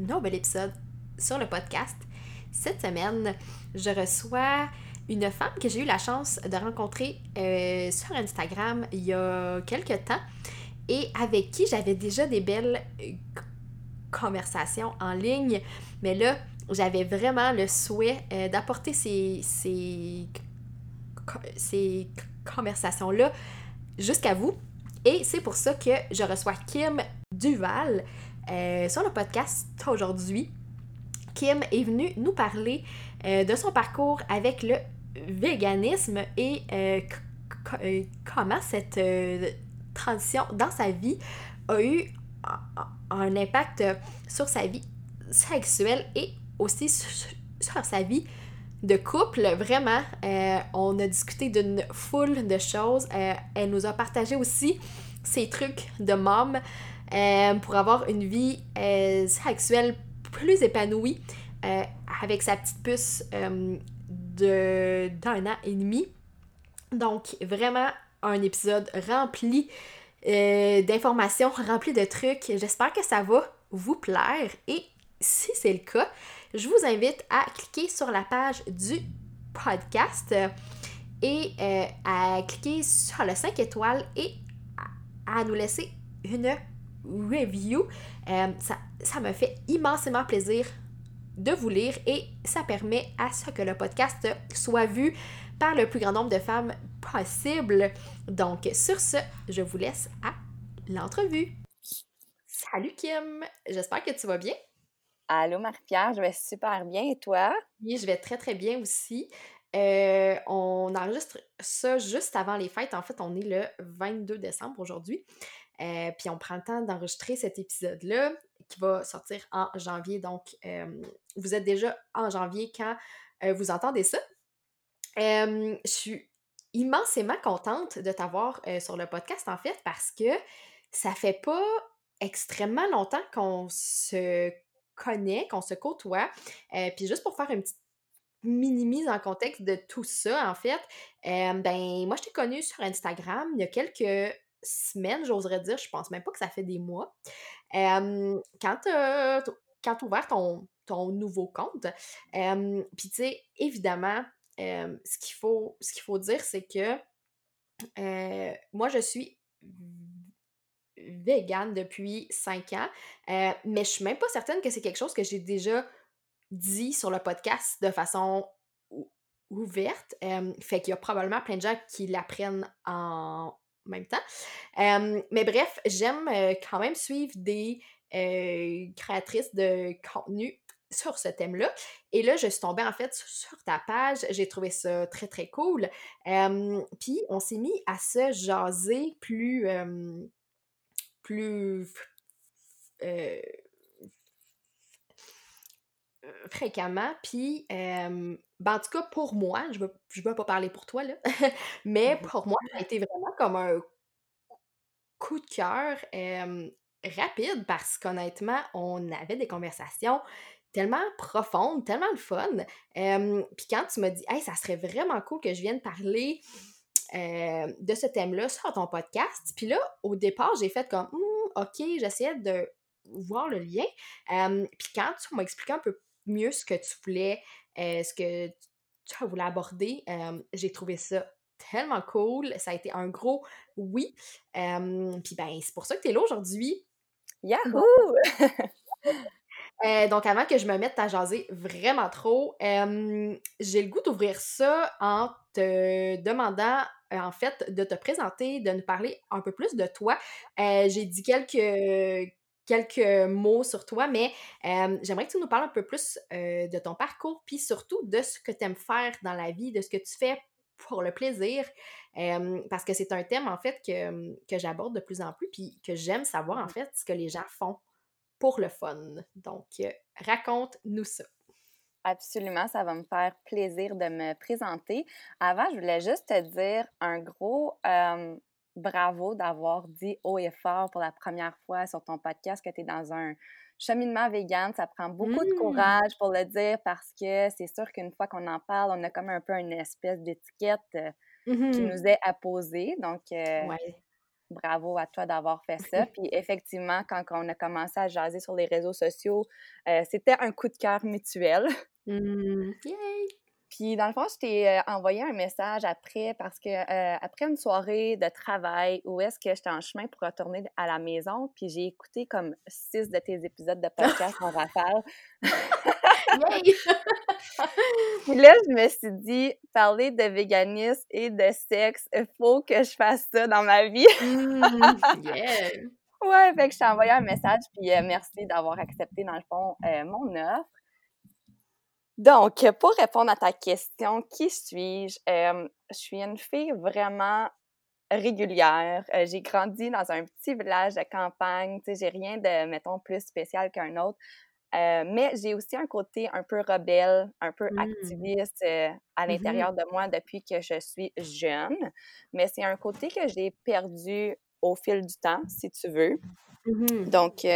nouvel épisode sur le podcast. Cette semaine, je reçois une femme que j'ai eu la chance de rencontrer euh, sur Instagram il y a quelques temps et avec qui j'avais déjà des belles euh, conversations en ligne. Mais là, j'avais vraiment le souhait euh, d'apporter ces, ces, ces conversations-là jusqu'à vous et c'est pour ça que je reçois Kim Duval euh, sur le podcast aujourd'hui. Kim est venue nous parler euh, de son parcours avec le véganisme et euh, comment cette transition dans sa vie a eu un impact sur sa vie sexuelle et aussi sur sa vie de couple, vraiment. On a discuté d'une foule de choses. Elle nous a partagé aussi ses trucs de mom euh, pour avoir une vie sexuelle plus épanouie avec sa petite puce d'un an et demi. Donc, vraiment un épisode rempli d'informations, rempli de trucs. J'espère que ça va vous plaire et si c'est le cas, je vous invite à cliquer sur la page du podcast et euh, à cliquer sur le 5 étoiles et à, nous laisser une review. Euh, ça, ça me fait immensément plaisir de vous lire et ça permet à ce que le podcast soit vu par le plus grand nombre de femmes possible. Donc, sur ce, je vous laisse à l'entrevue. Salut Kim, j'espère que tu vas bien. Allô, Marie-Pierre, je vais super bien. Et toi? Oui, je vais très, très bien aussi. Euh, on enregistre ça juste avant les fêtes. En fait, on est le 22 décembre aujourd'hui. Euh, puis on prend le temps d'enregistrer cet épisode-là qui va sortir en janvier. Donc, euh, vous êtes déjà en janvier quand vous entendez ça. je suis immensément contente de t'avoir sur le podcast, en fait, parce que ça fait pas extrêmement longtemps qu'on se connaît, qu'on se côtoie. Euh, puis juste pour faire une petite mini-mise en contexte de tout ça, en fait, euh, ben moi, je t'ai connue sur Instagram il y a quelques semaines, j'oserais dire, je pense même pas que ça fait des mois. Quand tu as, ouvert ton, ton nouveau compte, puis tu sais, évidemment, ce qu'il faut, faut dire, c'est que moi, je suis vegan depuis 5 ans, mais je suis même pas certaine que c'est quelque chose que j'ai déjà dit sur le podcast de façon ouverte. Fait qu'il y a probablement plein de gens qui l'apprennent en même temps. Euh, mais bref, j'aime quand même suivre des créatrices de contenu sur ce thème-là. Et là, je suis tombée en fait sur ta page. J'ai trouvé ça très, très cool. Puis, on s'est mis à se jaser plus plus euh, fréquemment. Puis, ben, en tout cas, pour moi, je ne veux, je veux pas parler pour toi, là, mais pour moi, ça a été vraiment comme un coup de cœur rapide parce qu'honnêtement, on avait des conversations tellement profondes, tellement de fun. Puis quand tu m'as dit, hey, ça serait vraiment cool que je vienne parler euh, de ce thème-là sur ton podcast. Puis là, au départ, j'ai fait comme, «Hmm, OK, j'essayais de voir le lien. puis quand tu m'as expliqué un peu mieux ce que tu voulais, ce que tu voulais aborder, j'ai trouvé ça tellement cool. Ça a été un gros oui. puis ben, c'est pour ça que tu es là aujourd'hui. Yahoo! Euh, donc, avant que je me mette à jaser vraiment trop, j'ai le goût d'ouvrir ça en te demandant euh, en fait, de te présenter, de nous parler un peu plus de toi. Euh, j'ai dit quelques, quelques mots sur toi, mais euh, j'aimerais que tu nous parles un peu plus de ton parcours, puis surtout de ce que tu aimes faire dans la vie, de ce que tu fais pour le plaisir, parce que c'est un thème, en fait, que, que j'aborde de plus en plus, puis que j'aime savoir, en mmh. fait, ce que les gens font pour le fun. Donc, raconte-nous ça. Absolument, ça va me faire plaisir de me présenter. Avant, je voulais juste te dire un gros bravo d'avoir dit haut et fort pour la première fois sur ton podcast que tu es dans un cheminement vegan. Ça prend beaucoup de mmh. courage pour le dire parce que c'est sûr qu'une fois qu'on en parle, on a comme un peu une espèce d'étiquette qui mmh nous est apposée. Donc, bravo à toi d'avoir fait ça. Puis effectivement, quand on a commencé à jaser sur les réseaux sociaux, c'était un coup de cœur mutuel. Mmh. Yay! Puis dans le fond, je t'ai envoyé un message après parce que après une soirée de travail où est-ce que j'étais en chemin pour retourner à la maison, puis j'ai écouté comme six de tes épisodes de podcast en rafale. Puis là, je me suis dit, parler de véganisme et de sexe, il faut que je fasse ça dans ma vie. yeah! Ouais, fait que je t'ai envoyé un message, puis merci d'avoir accepté, dans le fond, mon offre. Donc, pour répondre à ta question, qui suis-je? je suis une fille vraiment régulière. Euh, j'ai grandi dans un petit village de campagne. Tu sais, j'ai rien de, mettons, plus spécial qu'un autre. Euh, mais j'ai aussi un côté un peu rebelle, un peu mmh. activiste euh, à mmh l'intérieur de moi depuis que je suis jeune. Mais c'est un côté que j'ai perdu au fil du temps, si tu veux. Mmh Donc,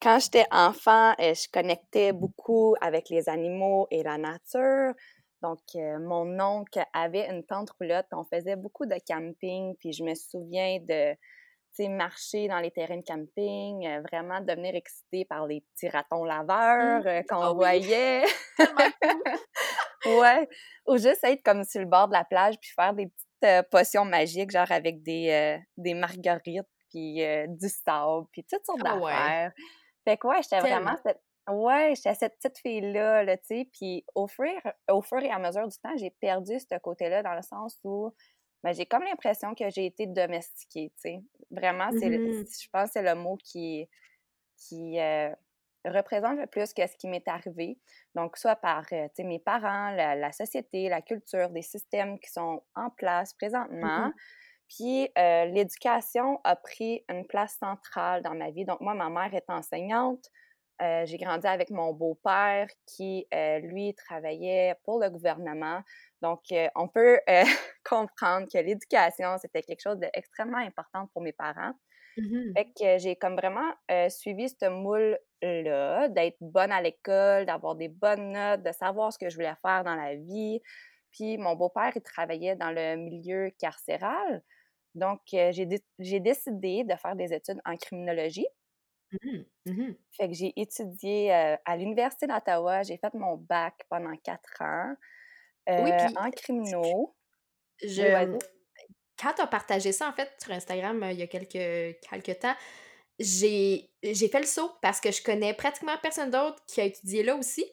quand j'étais enfant, euh, je connectais beaucoup avec les animaux et la nature. Donc, euh, mon oncle avait une tente roulotte, on faisait beaucoup de camping, puis je me souviens de marcher dans les terrains de camping, euh, vraiment devenir excitée par les petits ratons laveurs mmh. qu'on ah voyait. ouais. Ou juste être comme sur le bord de la plage, puis faire des petites potions magiques, genre avec des, des marguerites, puis du sable, puis toutes sortes ah d'affaires. Fait que ouais, j'étais vraiment cette... Ouais, j'étais cette petite fille-là, là, tu sais, puis au fur, au fur et à mesure du temps, j'ai perdu ce côté-là dans le sens où ben, j'ai comme l'impression que j'ai été domestiquée, tu sais. Vraiment, c'est mmh je pense que c'est le mot qui, qui euh, représente le plus que ce qui m'est arrivé. Donc, soit par euh, mes parents, la, société, la culture, des systèmes qui sont en place présentement. Mmh puis euh, l'éducation a pris une place centrale dans ma vie. Donc moi, ma mère est enseignante. Euh, j'ai grandi avec mon beau-père qui, euh, lui, travaillait pour le gouvernement. Donc, on peut comprendre que l'éducation, c'était quelque chose d'extrêmement important pour mes parents. Mmh fait que j'ai comme vraiment suivi ce moule-là, d'être bonne à l'école, d'avoir des bonnes notes, de savoir ce que je voulais faire dans la vie. Puis mon beau-père, il travaillait dans le milieu carcéral. Donc, j'ai décidé de faire des études en criminologie. Mmh mmh fait que j'ai étudié à l'Université d'Ottawa. J'ai fait mon bac pendant quatre ans en crimino. Je, quand tu as partagé ça, en fait, sur Instagram, il y a quelques, quelques temps, j'ai fait le saut parce que je connais pratiquement personne d'autre qui a étudié là aussi.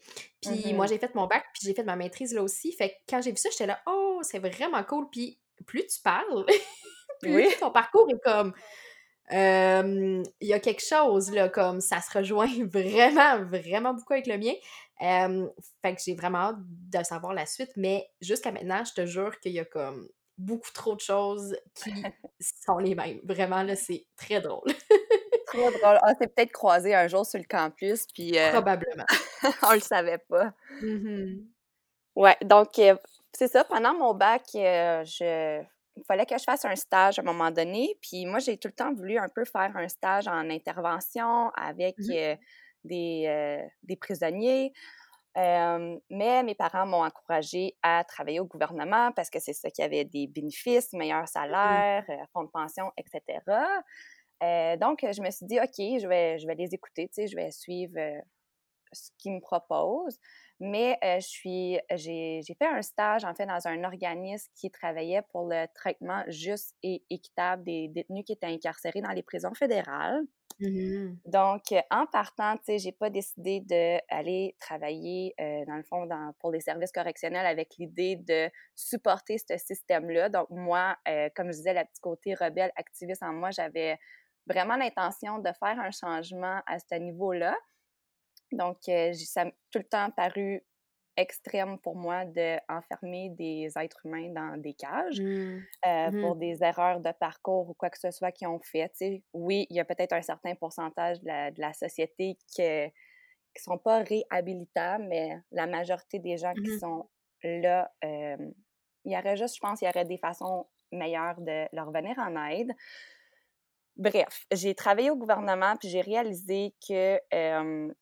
Puis moi, mmh j'ai fait mon bac, puis j'ai fait ma maîtrise là aussi. Fait que quand j'ai vu ça, j'étais là, oh, c'est vraiment cool. Puis plus tu parles, oui. ton parcours est comme. Il y a quelque chose, là, comme ça se rejoint vraiment, vraiment beaucoup avec le mien. fait que j'ai vraiment hâte de savoir la suite, mais jusqu'à maintenant, je te jure qu'il y a comme beaucoup trop de choses qui sont les mêmes. Vraiment, là, c'est très drôle. Trop drôle. On s'est peut-être croisé un jour sur le campus, puis... Euh, Probablement. on le savait pas. Mmh ouais, donc, euh, c'est ça. Pendant mon bac, euh, je fallait que je fasse un stage à un moment donné. Puis moi, j'ai tout le temps voulu un peu faire un stage en intervention avec mmh euh, des, euh, des, prisonniers. mais mes parents m'ont encouragé à travailler au gouvernement parce que c'est ça qui avait des bénéfices, meilleurs salaires, euh, fonds de pension, etc. donc, je me suis dit, OK, je vais, je vais les écouter, tu sais, je vais suivre ce qu'ils me proposent. Mais je suis, j'ai, fait un stage, en fait, dans un organisme qui travaillait pour le traitement juste et équitable des détenus qui étaient incarcérés dans les prisons fédérales. Mmh Donc, en partant, tu sais, j'ai pas décidé d'aller travailler, dans le fond, dans, pour les services correctionnels avec l'idée de supporter ce système-là. Donc, moi, comme je disais, la petite côté rebelle, activiste en moi, j'avais vraiment l'intention de faire un changement à ce niveau-là. Donc, ça m'a tout le temps paru extrême pour moi d'enfermer des êtres humains dans des cages Mmh. euh, Mmh pour des erreurs de parcours ou quoi que ce soit qu'ils ont fait. Tu sais, oui, il y a peut-être un certain pourcentage de la, de la société qui ne sont pas réhabilitables, mais la majorité des gens qui Mmh sont là, euh, il y aurait juste, je pense, il y aurait des façons meilleures de leur venir en aide. Bref, j'ai travaillé au gouvernement, puis j'ai réalisé que euh,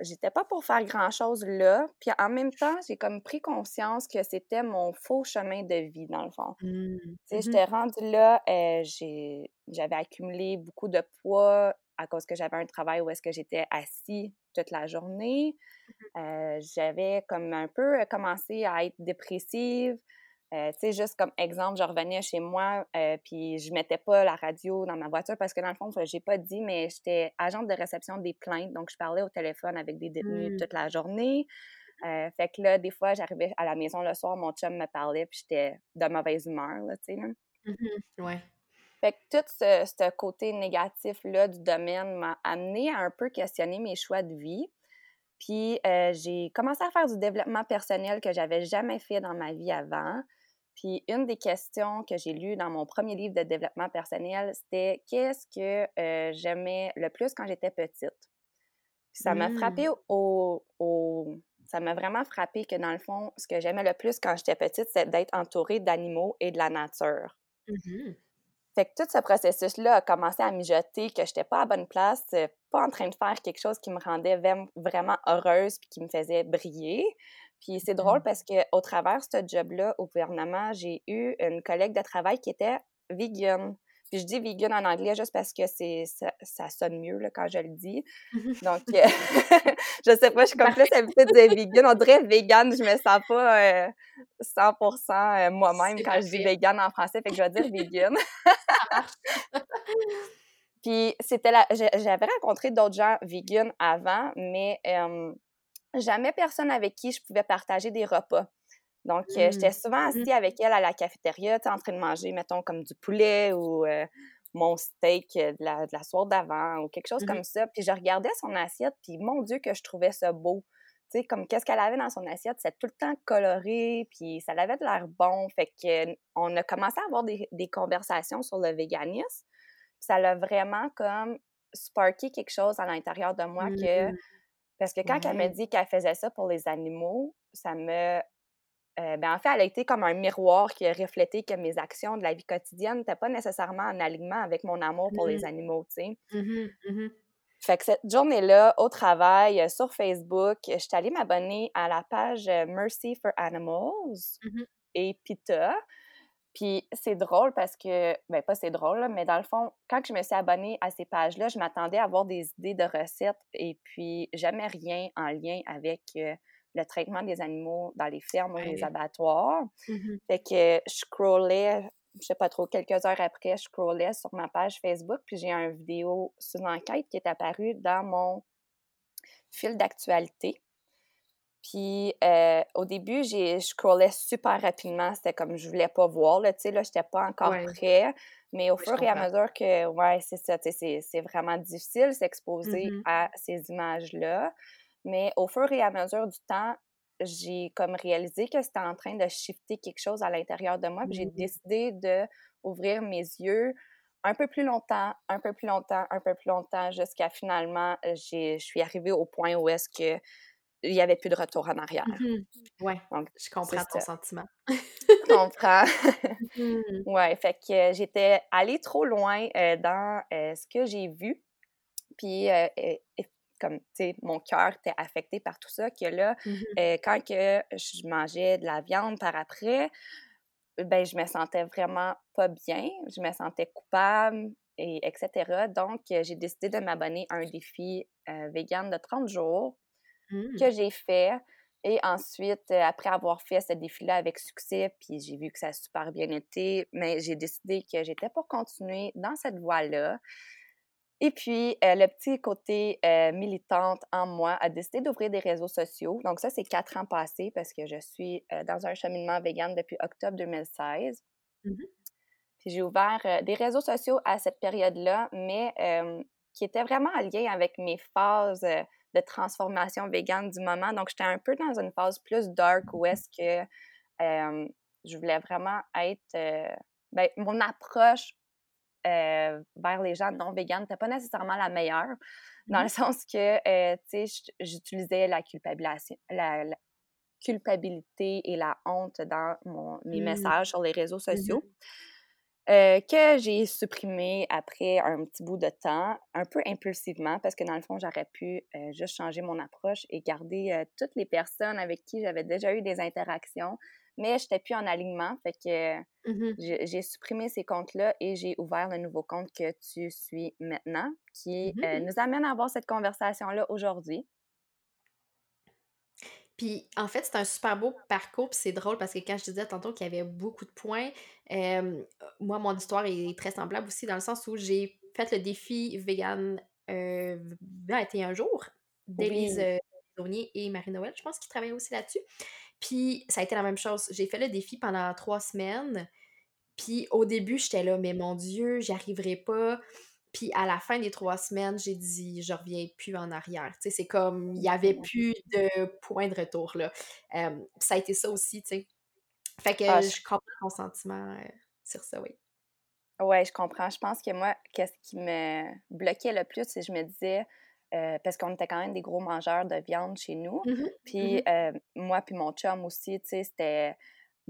j'étais pas pour faire grand-chose là. Puis en même temps, j'ai comme pris conscience que c'était mon faux chemin de vie, dans le fond. Mmh. Tu sais, Mmh j'étais rendue là, euh, j'ai- j'avais accumulé beaucoup de poids à cause que j'avais un travail où est-ce que j'étais assis toute la journée. Euh, j'avais comme un peu commencé à être dépressive. Euh, tu sais, juste comme exemple, je revenais chez moi, euh, puis je mettais pas la radio dans ma voiture parce que dans le fond, j'ai pas dit, mais j'étais agente de réception des plaintes, donc je parlais au téléphone avec des détenus Mmh. toute la journée. Euh, fait que là, des fois, j'arrivais à la maison le soir, mon chum me parlait, puis j'étais de mauvaise humeur, là, tu sais. là. Mmh Ouais. Fait que tout ce, ce côté négatif-là du domaine m'a amené à un peu questionner mes choix de vie. Puis euh, j'ai commencé à faire du développement personnel que j'avais jamais fait dans ma vie avant. Puis une des questions que j'ai lues dans mon premier livre de développement personnel, c'était qu'est-ce que euh, j'aimais le plus quand j'étais petite? Puis ça m'a Mmh. frappé au, au- ça m'a vraiment frappé que dans le fond, ce que j'aimais le plus quand j'étais petite, c'est d'être entourée d'animaux et de la nature. Mmh Fait que tout ce processus-là a commencé à mijoter que j'étais pas à bonne place, pas en train de faire quelque chose qui me rendait vraiment heureuse puis qui me faisait briller. Puis c'est drôle Mmh. parce que au travers de ce job-là au gouvernement, j'ai eu une collègue de travail qui était vegan. Puis je dis vegan en anglais juste parce que c'est ça, ça sonne mieux là, quand je le dis. Donc, euh, je sais pas, je suis comme plus habituée de dire vegan. On dirait vegan, je me sens pas euh, 100% euh, moi-même C'est quand je dis vegan en français, fait que je vais dire vegan. Puis c'était la... J'avais rencontré d'autres gens vegan avant, mais euh, jamais personne avec qui je pouvais partager des repas. Donc, euh, j'étais Mmh. souvent Mmh assise avec elle à la cafétéria, en train de manger, mettons, comme du poulet ou euh, mon steak euh, de la, de la soirée d'avant ou quelque chose Mmh comme ça. Puis je regardais son assiette, puis mon Dieu que je trouvais ça beau. Tu sais, comme qu'est-ce qu'elle avait dans son assiette, c'était tout le temps coloré, puis ça avait de l'air bon. Fait que on a commencé à avoir des, des conversations sur le véganisme. Ça l'a vraiment comme sparké quelque chose à l'intérieur de moi que... Parce que quand elle m'a Ouais. dit qu'elle faisait ça pour les animaux, ça me... euh, ben en fait, elle a été comme un miroir qui a reflété que mes actions de la vie quotidienne n'étaient pas nécessairement en alignement avec mon amour pour les Mmh. animaux, tu sais. Mmh Mmh Fait que cette journée-là, au travail, euh, sur Facebook, je suis allée m'abonner à la page euh, Mercy for Animals et PETA. Puis c'est drôle parce que, ben pas c'est drôle, là, mais dans le fond, quand je me suis abonnée à ces pages-là, je m'attendais à avoir des idées de recettes et puis jamais rien en lien avec euh, le traitement des animaux dans les fermes ou les abattoirs. Mmh Fait que je scrollais, je sais pas trop, quelques heures après, je scrollais sur ma page Facebook, puis j'ai une vidéo sous enquête qui est apparue dans mon fil d'actualité. Puis euh, au début, j'ai je scrollais super rapidement, c'était comme je voulais pas voir, là, tu sais, là, j'étais pas encore Ouais. prêt. Mais au Oui, fur et à mesure que, ouais, c'est ça, tu sais, c'est c'est vraiment difficile s'exposer Mmh à ces images-là. Mais au fur et à mesure du temps, j'ai comme réalisé que c'était en train de shifter quelque chose à l'intérieur de moi. Puis j'ai Mmh. décidé de ouvrir mes yeux un peu plus longtemps, un peu plus longtemps, un peu plus longtemps, jusqu'à finalement, j'ai, je suis arrivée au point où est-ce que il n'y avait plus de retour en arrière. Mmh Ouais, Donc, je comprends ton sentiment. Tu comprends? Mmh ouais, fait que euh, j'étais allée trop loin euh, dans euh, ce que j'ai vu. Puis, euh, comme, tu sais, mon cœur était affecté par tout ça, que là, Mmh quand que je mangeais de la viande par après, ben je me sentais vraiment pas bien, je me sentais coupable, et etc. Donc, j'ai décidé de m'abonner à un défi vegan de 30 jours Mmh. que j'ai fait. Et ensuite, après avoir fait ce défi-là avec succès, puis j'ai vu que ça a super bien été, mais j'ai décidé que j'étais pour continuer dans cette voie-là. Et puis, euh, le petit côté euh, militante en moi a décidé d'ouvrir des réseaux sociaux. Donc ça, c'est quatre ans passés parce que je suis euh, dans un cheminement vegan depuis octobre 2016. Mmh Puis j'ai ouvert des réseaux sociaux à cette période-là, mais qui étaient vraiment en lien avec mes phases de transformation végane du moment. Donc, j'étais un peu dans une phase plus dark où est-ce que je voulais vraiment être. ben, mon approche vers les gens non véganes n'était pas nécessairement la meilleure, dans le mmh sens que, tu sais, j'utilisais la culpabilité, la, culpabilité et la honte dans mon, mes mmh. messages sur les réseaux mmh sociaux. Euh, que j'ai supprimé après un petit bout de temps, un peu impulsivement, parce que dans le fond, j'aurais pu euh, juste changer mon approche et garder euh, toutes les personnes avec qui j'avais déjà eu des interactions, mais je n'étais plus en alignement. Fait que mmh j'ai supprimé ces comptes-là et j'ai ouvert le nouveau compte que tu suis maintenant, qui nous amène à avoir cette conversation-là aujourd'hui. Puis en fait, c'est un super beau parcours, puis c'est drôle parce que quand je disais tantôt qu'il y avait beaucoup de points, moi, mon histoire est très semblable aussi dans le sens où j'ai fait le défi vegan euh, 21 jours d'Élise oui. et Marie-Noël, je pense qu'ils travaillaient aussi là-dessus. Puis ça a été la même chose. J'ai fait le défi pendant trois semaines. Puis au début, j'étais là, mais mon Dieu, j'y arriverai pas. Puis à la fin des trois semaines, j'ai dit, je reviens plus en arrière. Tu sais, c'est comme, il n'y avait plus de point de retour, là. ça a été ça aussi, tu sais. Fait que ah, je... comprends ton sentiment sur ça, oui. Ouais, je comprends. Je pense que moi, qu'est-ce qui me bloquait le plus, c'est que je me disais, parce qu'on était quand même des gros mangeurs de viande chez nous. Mmh puis mmh moi, puis mon chum aussi, tu sais, c'était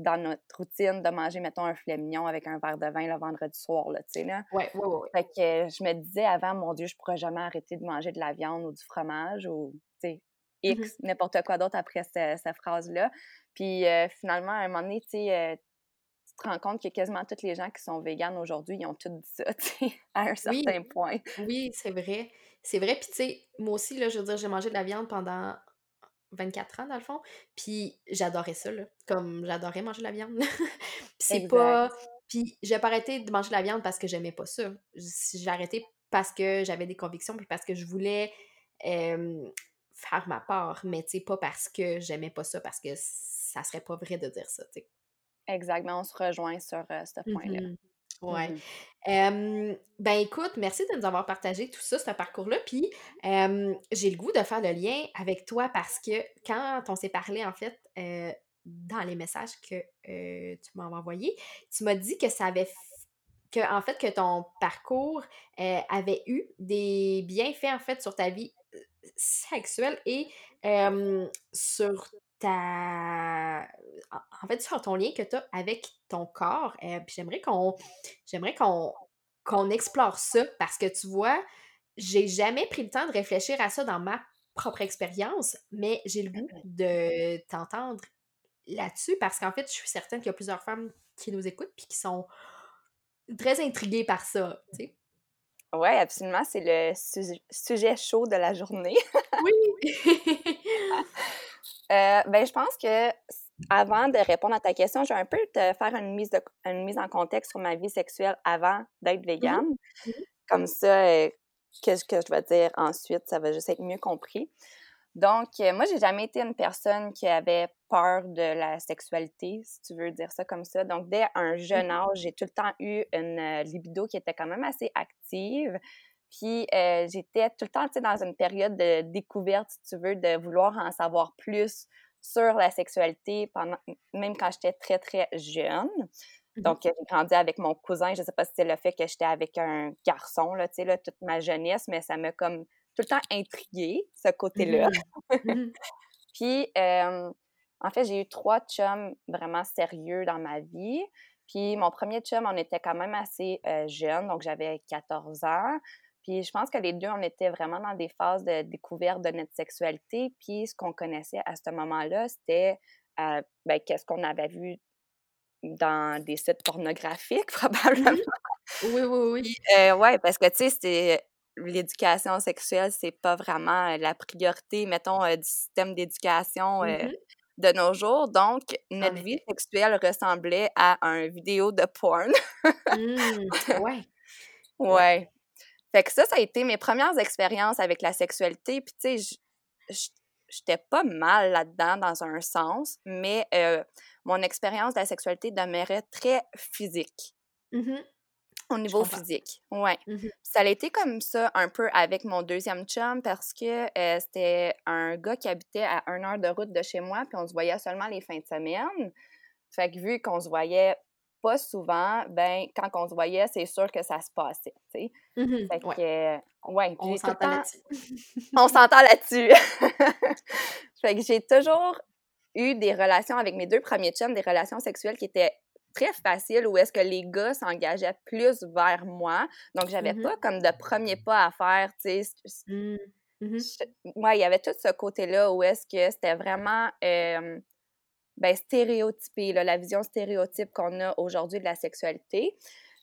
dans notre routine de manger, mettons, un filet mignon avec un verre de vin le vendredi soir, là, tu sais, là. Ouais, ouais, ouais. Fait que je me disais avant, mon Dieu, je pourrais jamais arrêter de manger de la viande ou du fromage ou, tu sais, mmh X, n'importe quoi d'autre après cette, phrase-là. Puis euh, finalement, à un moment donné, tu sais, euh, tu te rends compte que quasiment tous les gens qui sont véganes aujourd'hui, ils ont tout dit ça, tu sais, à un certain point. Oui, c'est vrai. C'est vrai. Puis, tu sais, moi aussi, là, je veux dire, j'ai mangé de la viande pendant 24 ans, dans le fond. Puis j'adorais ça, là. Comme j'adorais manger de la viande. c'est pas. Puis j'ai pas arrêté de manger de la viande parce que j'aimais pas ça. J'ai arrêté parce que j'avais des convictions, puis parce que je voulais faire ma part, mais tu sais, pas parce que j'aimais pas ça, parce que ça serait pas vrai de dire ça, tu sais. Exactement, on se rejoint sur euh, ce point-là. Mmh Ouais. Mmh ben écoute, merci de nous avoir partagé tout ça, ce parcours-là. Puis j'ai le goût de faire le lien avec toi parce que quand on s'est parlé, en fait, dans les messages que tu m'as envoyés, tu m'as dit que ça avait que en fait que ton parcours avait eu des bienfaits en fait sur ta vie sexuelle et sur ta en fait sur ton lien que tu as avec ton corps. Euh, puis j'aimerais qu'on j'aimerais qu'on qu'on explore ça parce que tu vois, j'ai jamais pris le temps de réfléchir à ça dans ma propre expérience, mais j'ai le goût de t'entendre là-dessus parce qu'en fait, je suis certaine qu'il y a plusieurs femmes qui nous écoutent puis qui sont très intriguées par ça, tu sais. Oui, absolument. C'est le sujet chaud de la journée. oui! Euh, ben, je pense que avant de répondre à ta question, je vais un peu te faire une mise, de, une mise en contexte sur ma vie sexuelle avant d'être mmh végane. Mmh Comme ça, euh, qu'est-ce que je vais dire ensuite, ça va juste être mieux compris. Donc, euh, moi, j'ai jamais été une personne qui avait peur de la sexualité, si tu veux dire ça comme ça. Donc, dès un jeune mmh âge, j'ai tout le temps eu une libido qui était quand même assez active. Puis euh, j'étais tout le temps dans une période de découverte, si tu veux, de vouloir en savoir plus sur la sexualité, pendant, même quand j'étais très, très jeune. Mmh Donc, j'ai grandi avec mon cousin. Je ne sais pas si c'est le fait que j'étais avec un garçon, là, tu sais, là, toute ma jeunesse, mais ça m'a comme tout le temps intriguée, ce côté-là. Mmh mmh Puis, en fait, j'ai eu trois chums vraiment sérieux dans ma vie. Puis, mon premier chum, on était quand même assez euh, jeune, donc j'avais 14 ans. Puis je pense que les deux, on était vraiment dans des phases de découverte de notre sexualité. Puis ce qu'on connaissait à ce moment-là, c'était euh, ben, qu'est-ce qu'on avait vu dans des sites pornographiques, probablement. Oui, oui, oui. Euh, oui, parce que, tu sais, l'éducation sexuelle, c'est pas vraiment euh, la priorité, mettons, du système d'éducation mmh de nos jours. Donc, notre vie sexuelle ressemblait à un vidéo de porn. mmh, ouais. Ouais. Fait que ça, ça a été mes premières expériences avec la sexualité. Puis, tu sais, j'étais pas mal là-dedans dans un sens, mais euh, mon expérience de la sexualité demeurait très physique. Mmh Au niveau physique, ouais. Mmh ça a été comme ça un peu avec mon deuxième chum parce que euh, c'était un gars qui habitait à une heure de route de chez moi, puis on se voyait seulement les fins de semaine. Fait que vu qu'on se voyait pas souvent, ben quand on se voyait, c'est sûr que ça se passait, tu sais. Mmh fait que, ouais. on s'entend là-dessus. on s'entend là-dessus. fait que j'ai toujours eu des relations avec mes deux premiers chums, des relations sexuelles qui étaient très facile où est-ce que les gars s'engageaient plus vers moi. Donc, j'avais mmh pas comme de premier pas à faire, tu sais. Mmh. Mmh il y avait tout ce côté-là où est-ce que c'était vraiment ben, stéréotypé, la vision stéréotype qu'on a aujourd'hui de la sexualité.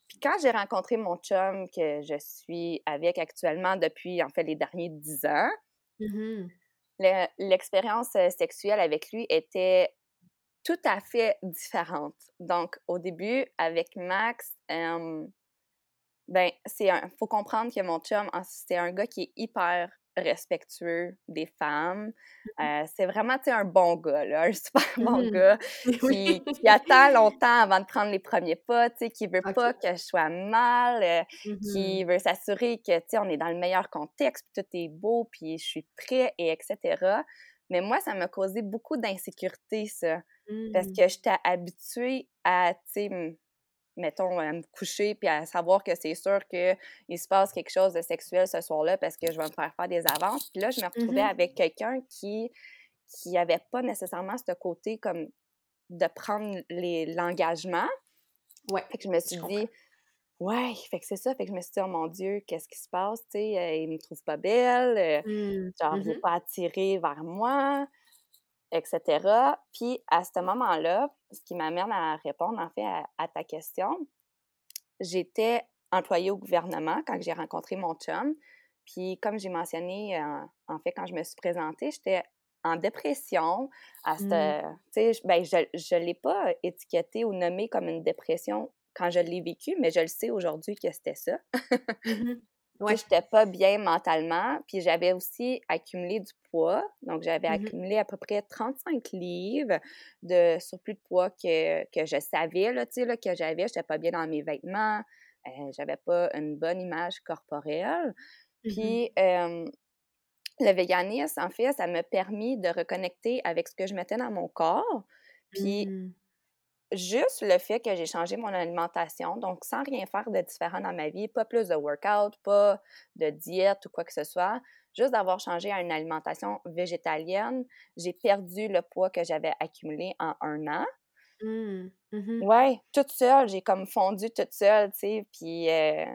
Puis quand j'ai rencontré mon chum que je suis avec actuellement depuis, en fait, les derniers dix ans, l'expérience sexuelle avec lui était tout à fait différente. Donc, au début, avec Max, ben, c'est un. Faut comprendre que mon chum, c'est un gars qui est hyper respectueux des femmes. Mmh euh, c'est vraiment, un bon gars, là, un super bon mmh gars qui, qui, attend longtemps avant de prendre les premiers pas, qui veut pas que je sois mal, euh, mmh qui veut s'assurer que, on est dans le meilleur contexte, puis tout est beau, puis je suis prêt, et etc. Mais moi, ça m'a causé beaucoup d'insécurité, ça. Parce que j'étais habituée à, mettons, à me coucher puis à savoir que c'est sûr qu'il se passe quelque chose de sexuel ce soir-là parce que je vais me faire faire des avances. Puis là, je me retrouvais avec quelqu'un qui qui n'avait pas nécessairement ce côté comme de prendre l'engagement. ouais. Fait que je me suis dit, ouais, fait que c'est ça. Fait que je me suis dit, oh mon Dieu, qu'est-ce qui se passe? Tu sais, euh, il me trouve pas belle. Euh, mmh. Genre, il n'est pas attiré vers moi etc. Puis à ce moment-là, ce qui m'amène à répondre en fait à, ta question, j'étais employée au gouvernement quand j'ai rencontré mon chum. Puis comme j'ai mentionné, euh, en fait, quand je me suis présentée, j'étais en dépression. À mmh. ben, je ne l'ai pas étiqueté ou nommé comme une dépression quand je l'ai vécu, mais je le sais aujourd'hui que c'était ça. Mmh Ouais. J'étais pas bien mentalement, puis j'avais aussi accumulé du poids. Donc, j'avais mmh accumulé à peu près 35 livres de surplus de poids que, que je savais là, là, que j'avais. J'étais pas bien dans mes vêtements, euh, j'avais pas une bonne image corporelle. Mmh puis, le véganisme, en fait, ça m'a permis de reconnecter avec ce que je mettais dans mon corps. Puis, mmh juste le fait que j'ai changé mon alimentation, donc sans rien faire de différent dans ma vie, pas plus de workout, pas de diète ou quoi que ce soit, juste d'avoir changé à une alimentation végétalienne, j'ai perdu le poids que j'avais accumulé en un an. Mmh. Mmh ouais, toute seule, j'ai comme fondu toute seule, tu sais, puis... Euh,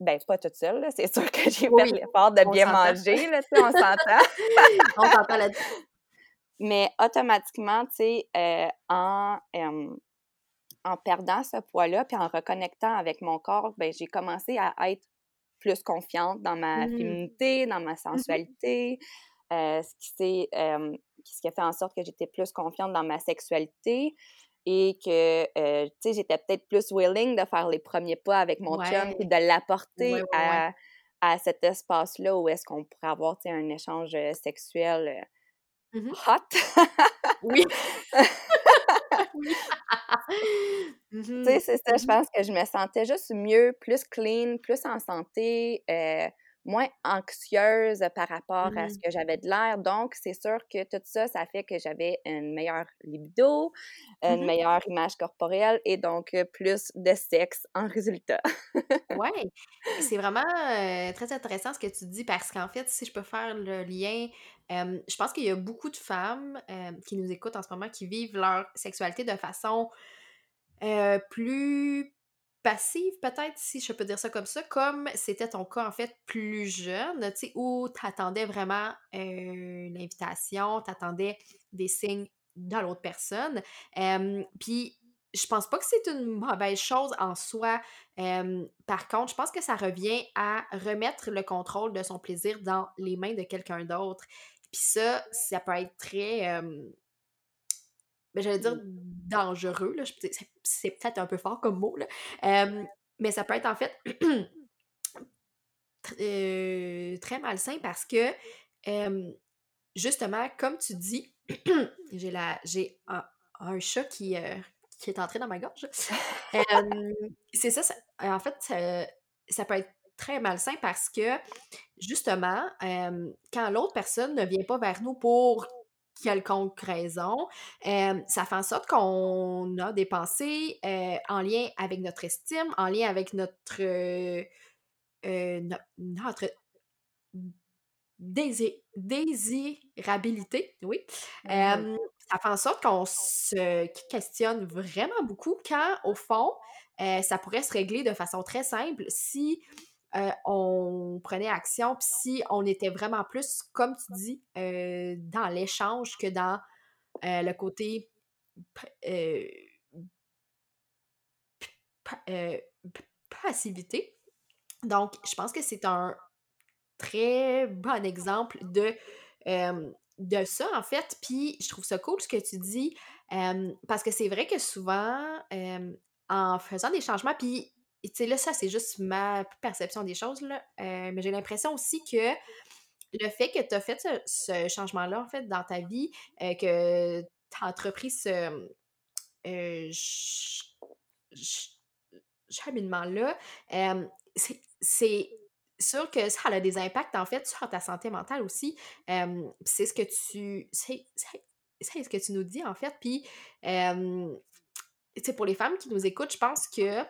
ben, pas toute seule, c'est sûr que j'ai fait l'effort de bien manger, là, tu sais, on s'entend. on s'entend là-dessus. Mais automatiquement, tu sais, euh, en, en perdant ce poids-là, puis en reconnectant avec mon corps, ben, j'ai commencé à être plus confiante dans ma mmh. féminité, dans ma mmh sensualité, euh, ce, qui ce qui a fait en sorte que j'étais plus confiante dans ma sexualité et que, euh, tu sais, j'étais peut-être plus willing de faire les premiers pas avec mon chum et de l'apporter à, à, cet espace-là où est-ce qu'on pourrait avoir, tu sais, un échange euh, sexuel mmh hot. oui. Tu sais, mmh c'est ça, je pense que je me sentais juste mieux, plus clean, plus en santé, euh, moins anxieuse par rapport à ce mmh. que j'avais de l'air. Donc, c'est sûr que tout ça, ça fait que j'avais une meilleure libido, une mmh meilleure image corporelle et donc plus de sexe en résultat. oui, c'est vraiment très intéressant ce que tu dis parce qu'en fait, si je peux faire le lien, je pense qu'il y a beaucoup de femmes qui nous écoutent en ce moment qui vivent leur sexualité de façon plus passive, peut-être, si je peux dire ça comme ça, comme c'était ton cas, en fait, plus jeune, tu sais, où tu attendais vraiment une invitation, tu attendais des signes de l'autre personne. Puis, je pense pas que c'est une mauvaise chose en soi. par contre, je pense que ça revient à remettre le contrôle de son plaisir dans les mains de quelqu'un d'autre. Puis ça, ça peut être très ben, j'allais dire mmh. dangereux, là. C'est peut-être un peu fort comme mot, là. mais ça peut être en fait très malsain parce que justement, comme tu dis, j'ai la j'ai un, chat qui, qui est entré dans ma gorge. c'est ça, en fait, ça, peut être très malsain parce que, justement, quand l'autre personne ne vient pas vers nous pour quelconque raison, ça fait en sorte qu'on a des pensées en lien avec notre estime, en lien avec notre, notre désirabilité, oui. Mmh ça fait en sorte qu'on se questionne vraiment beaucoup quand, au fond, ça pourrait se régler de façon très simple si on prenait action, puis si on était vraiment plus, comme tu dis, dans l'échange que dans le côté passivité. Donc, je pense que c'est un très bon exemple de, de ça, en fait. Puis je trouve ça cool ce que tu dis, parce que c'est vrai que souvent, en faisant des changements, puis tu sais, là, ça, c'est juste ma perception des choses, là, mais j'ai l'impression aussi que le fait que tu as fait ce, changement-là, en fait, dans ta vie, que tu as entrepris ce cheminement-là, c'est sûr que ça a des impacts, en fait, sur ta santé mentale aussi. c'est ce que tu... C'est ce que tu nous dis, en fait. Puis, pour les femmes qui nous écoutent, je pense que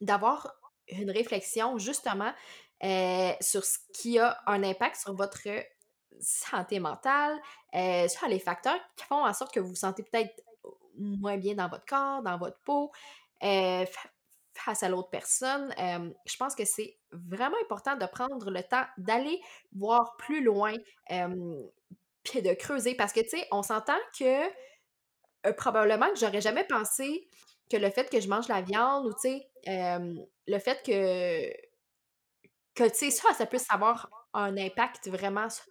d'avoir une réflexion, justement, sur ce qui a un impact sur votre santé mentale, sur les facteurs qui font en sorte que vous vous sentez peut-être moins bien dans votre corps, dans votre peau, face à l'autre personne, je pense que c'est vraiment important de prendre le temps d'aller voir plus loin, puis de creuser. Parce que, tu sais, on s'entend que probablement que j'aurais jamais pensé que le fait que je mange la viande ou, tu sais, le fait que, que tu sais, ça, ça puisse avoir un impact vraiment sur,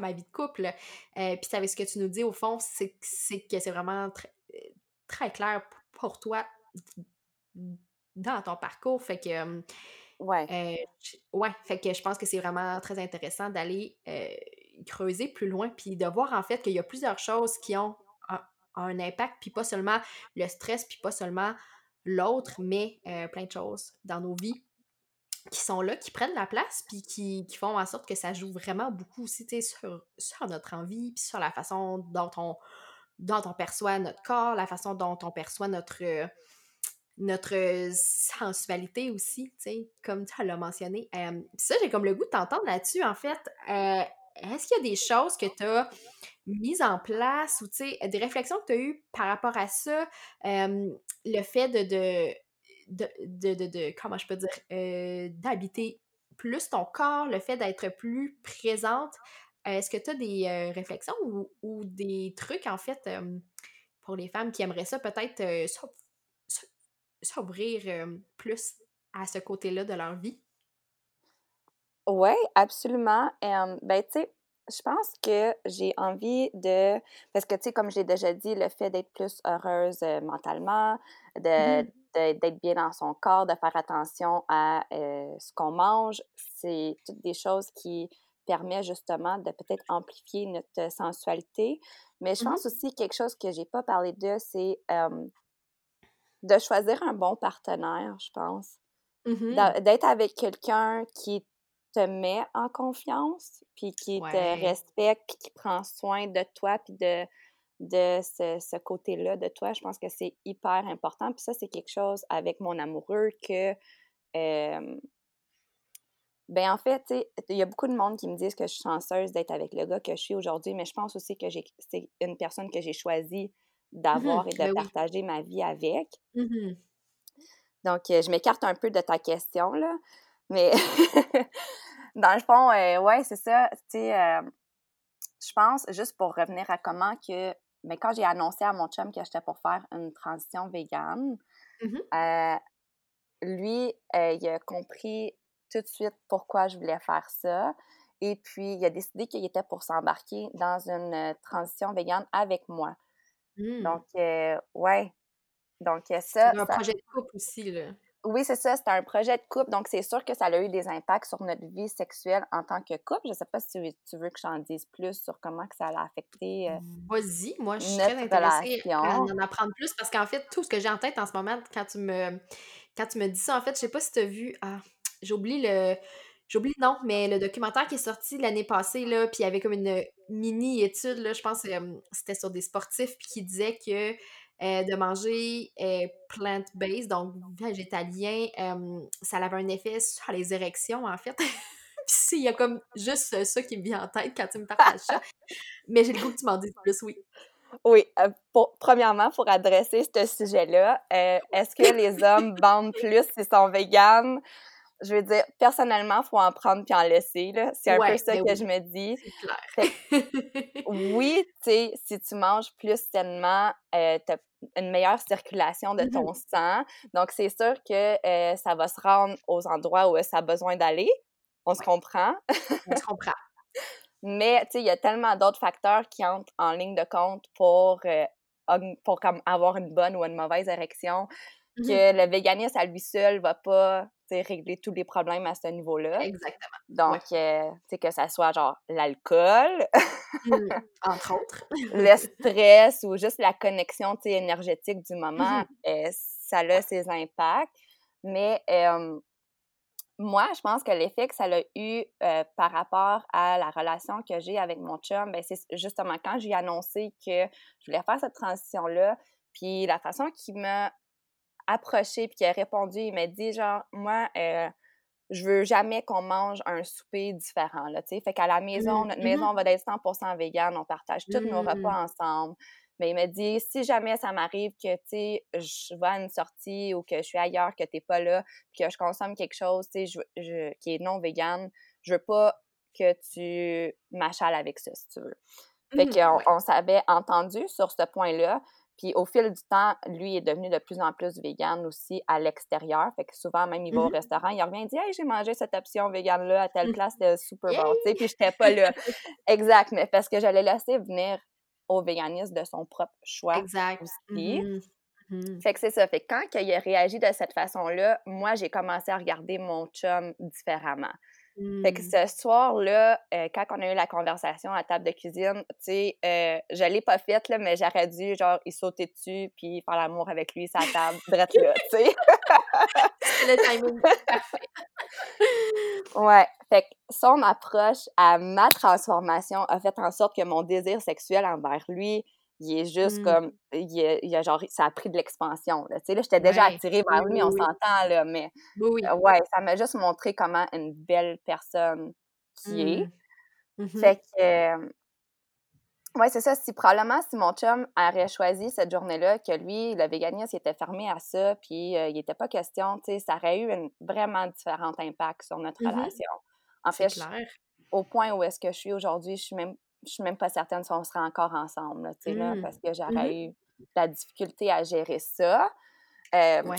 ma vie de couple. Puis, tu savais ce que tu nous dis, au fond, c'est que c'est vraiment très, très clair pour toi dans ton parcours. Fait que. ouais. ouais, fait que je pense que c'est vraiment très intéressant d'aller creuser plus loin, puis de voir en fait qu'il y a plusieurs choses qui ont un, impact, puis pas seulement le stress, puis pas seulement l'autre, mais plein de choses dans nos vies qui sont là, qui prennent la place, puis qui, font en sorte que ça joue vraiment beaucoup aussi sur, sur notre envie, puis sur la façon dont on, dont on perçoit notre corps, la façon dont on perçoit notre, notre sensualité aussi, comme tu l'as mentionné. ça, j'ai comme le goût de t'entendre là-dessus, en fait. Est-ce qu'il y a des choses que tu as mises en place ou, des réflexions que tu as eues par rapport à ça? le fait de, de, de, comment je peux dire, d'habiter plus ton corps, le fait d'être plus présente. Est-ce que tu as des réflexions ou, des trucs, en fait, pour les femmes qui aimeraient ça, peut-être s'ouvrir plus à ce côté-là de leur vie? Oui, absolument. ben, tu sais, je pense que j'ai envie de. Parce que, tu sais, comme j'ai déjà dit, le fait d'être plus heureuse mentalement, mmh d'être bien dans son corps, de faire attention à ce qu'on mange, c'est toutes des choses qui permettent justement de peut-être amplifier notre sensualité. Mais je mmh pense aussi quelque chose que j'ai pas parlé de, c'est de choisir un bon partenaire, je pense. Mmh d'être avec quelqu'un qui te met en confiance, puis qui te respecte, puis qui prend soin de toi, puis de, de ce, côté-là de toi. Je pense que c'est hyper important. Puis ça, c'est quelque chose avec mon amoureux que... ben en fait, il y a beaucoup de monde qui me disent que je suis chanceuse d'être avec le gars que je suis aujourd'hui, mais je pense aussi que c'est une personne que j'ai choisie Mmh d'avoir et de ben partager ma vie avec. Mmh Donc, je m'écarte un peu de ta question, là. Mais dans le fond, ouais, c'est ça. Tu sais, je pense, juste pour revenir à comment que. Mais quand j'ai annoncé à mon chum que j'étais pour faire une transition végane, mmh lui, il a compris tout de suite pourquoi je voulais faire ça. Et puis, il a décidé qu'il était pour s'embarquer dans une transition végane avec moi. Mmh. Donc, ouais. Donc, ça. C'est un projet de couple aussi, là. Oui, c'est ça, c'était un projet de couple, donc c'est sûr que ça a eu des impacts sur notre vie sexuelle en tant que couple. Je sais pas si tu, veux que j'en dise plus sur comment que ça a affecté euh, Vas-y, moi je suis très intéressée à en apprendre plus parce qu'en fait, tout ce que j'ai en tête en ce moment, quand tu me quand tu me dis ça, en fait, je sais pas si tu as vu. Ah, j'oublie le. J'oublie non, mais le documentaire qui est sorti l'année passée, là, puis il y avait comme une mini-étude, là, je pense que c'était sur des sportifs, puis qui disait que euh, de manger euh, plant-based, donc végétalien, ça avait un effet sur les érections, en fait. Puis il y a comme juste ça qui me vient en tête quand tu me partages ça. Mais j'ai le goût que tu m'en dises plus, oui. Oui, euh, premièrement, pour adresser ce sujet-là, est-ce que les hommes bandent plus s'ils sont véganes? Je veux dire, personnellement, il faut en prendre puis en laisser. C'est un peu ça ben que je me dis. oui, tu sais, si tu manges plus sainement, euh, tu as une meilleure circulation de ton mm-hmm. sang. Donc, c'est sûr que euh, ça va se rendre aux endroits où ça a besoin d'aller. On se comprend. On se comprend. Mais, tu sais, il y a tellement d'autres facteurs qui entrent en ligne de compte pour, euh, pour comme, avoir une bonne ou une mauvaise érection que mm-hmm. le véganisme à lui seul va pas régler tous les problèmes à ce niveau-là. Exactement. Donc, euh, tu sais, que ça soit genre l'alcool, mmh, entre autres, le stress ou juste la connexion énergétique du moment, mmh euh, ça a ses impacts. Mais moi, je pense que l'effet que ça a eu euh, par rapport à la relation que j'ai avec mon chum, ben, c'est justement quand j'ai annoncé que je voulais faire cette transition-là, puis la façon qu'il m'a approché puis qui a répondu, il m'a dit genre moi euh, je veux jamais qu'on mange un souper différent là, tu sais. Fait qu'à la maison, mmh notre maison mmh va être 100% vegan, on partage tous nos repas mmh. ensemble. Mais il m'a dit si jamais ça m'arrive que tu sais je vais à une sortie ou que je suis ailleurs que t'es pas là, puis que je consomme quelque chose, tu sais je, qui est non vegan, je veux pas que tu m'achales avec ça si tu veux. Fait qu'on on s'avait entendu sur ce point-là. Puis au fil du temps, lui est devenu de plus en plus vegan aussi à l'extérieur. Fait que souvent, même, il va au mmh restaurant, il revient et dit Hey, j'ai mangé cette option vegan-là à telle mmh. place, c'était super bon. Tu sais, puis j'étais pas là. exact, mais parce que j'allais laisser venir au véganisme de son propre choix exact. aussi. Mmh fait que c'est ça. Fait que quand il a réagi de cette façon-là, moi, j'ai commencé à regarder mon chum différemment. Fait que mmh. ce soir-là, euh, quand on a eu la conversation à table de cuisine, tu sais, euh, je l'ai pas faite, là, mais j'aurais dû, genre, y sauter dessus puis faire l'amour avec lui la table, drette là, tu sais. le timing parfait. ouais. Fait que son approche à ma transformation a fait en sorte que mon désir sexuel envers lui il est juste mmh. comme, il, a, genre, ça a pris de l'expansion, là, tu sais, là, j'étais déjà attirée vers lui, on s'entend, là, mais, oui, euh, ouais, ça m'a juste montré comment une belle personne qui est. Mmh. Mmh fait que, euh, ouais, c'est ça, si probablement, si mon chum aurait choisi cette journée-là, que lui, le véganisme, il était fermé à ça, puis euh, il n'était pas question, tu sais, ça aurait eu un vraiment différent impact sur notre relation. En fait, au point où est-ce que je suis aujourd'hui, je suis même je suis même pas certaine si on serait encore ensemble, là, mmh. parce que j'aurais mmh eu la difficulté à gérer ça. Euh, ouais.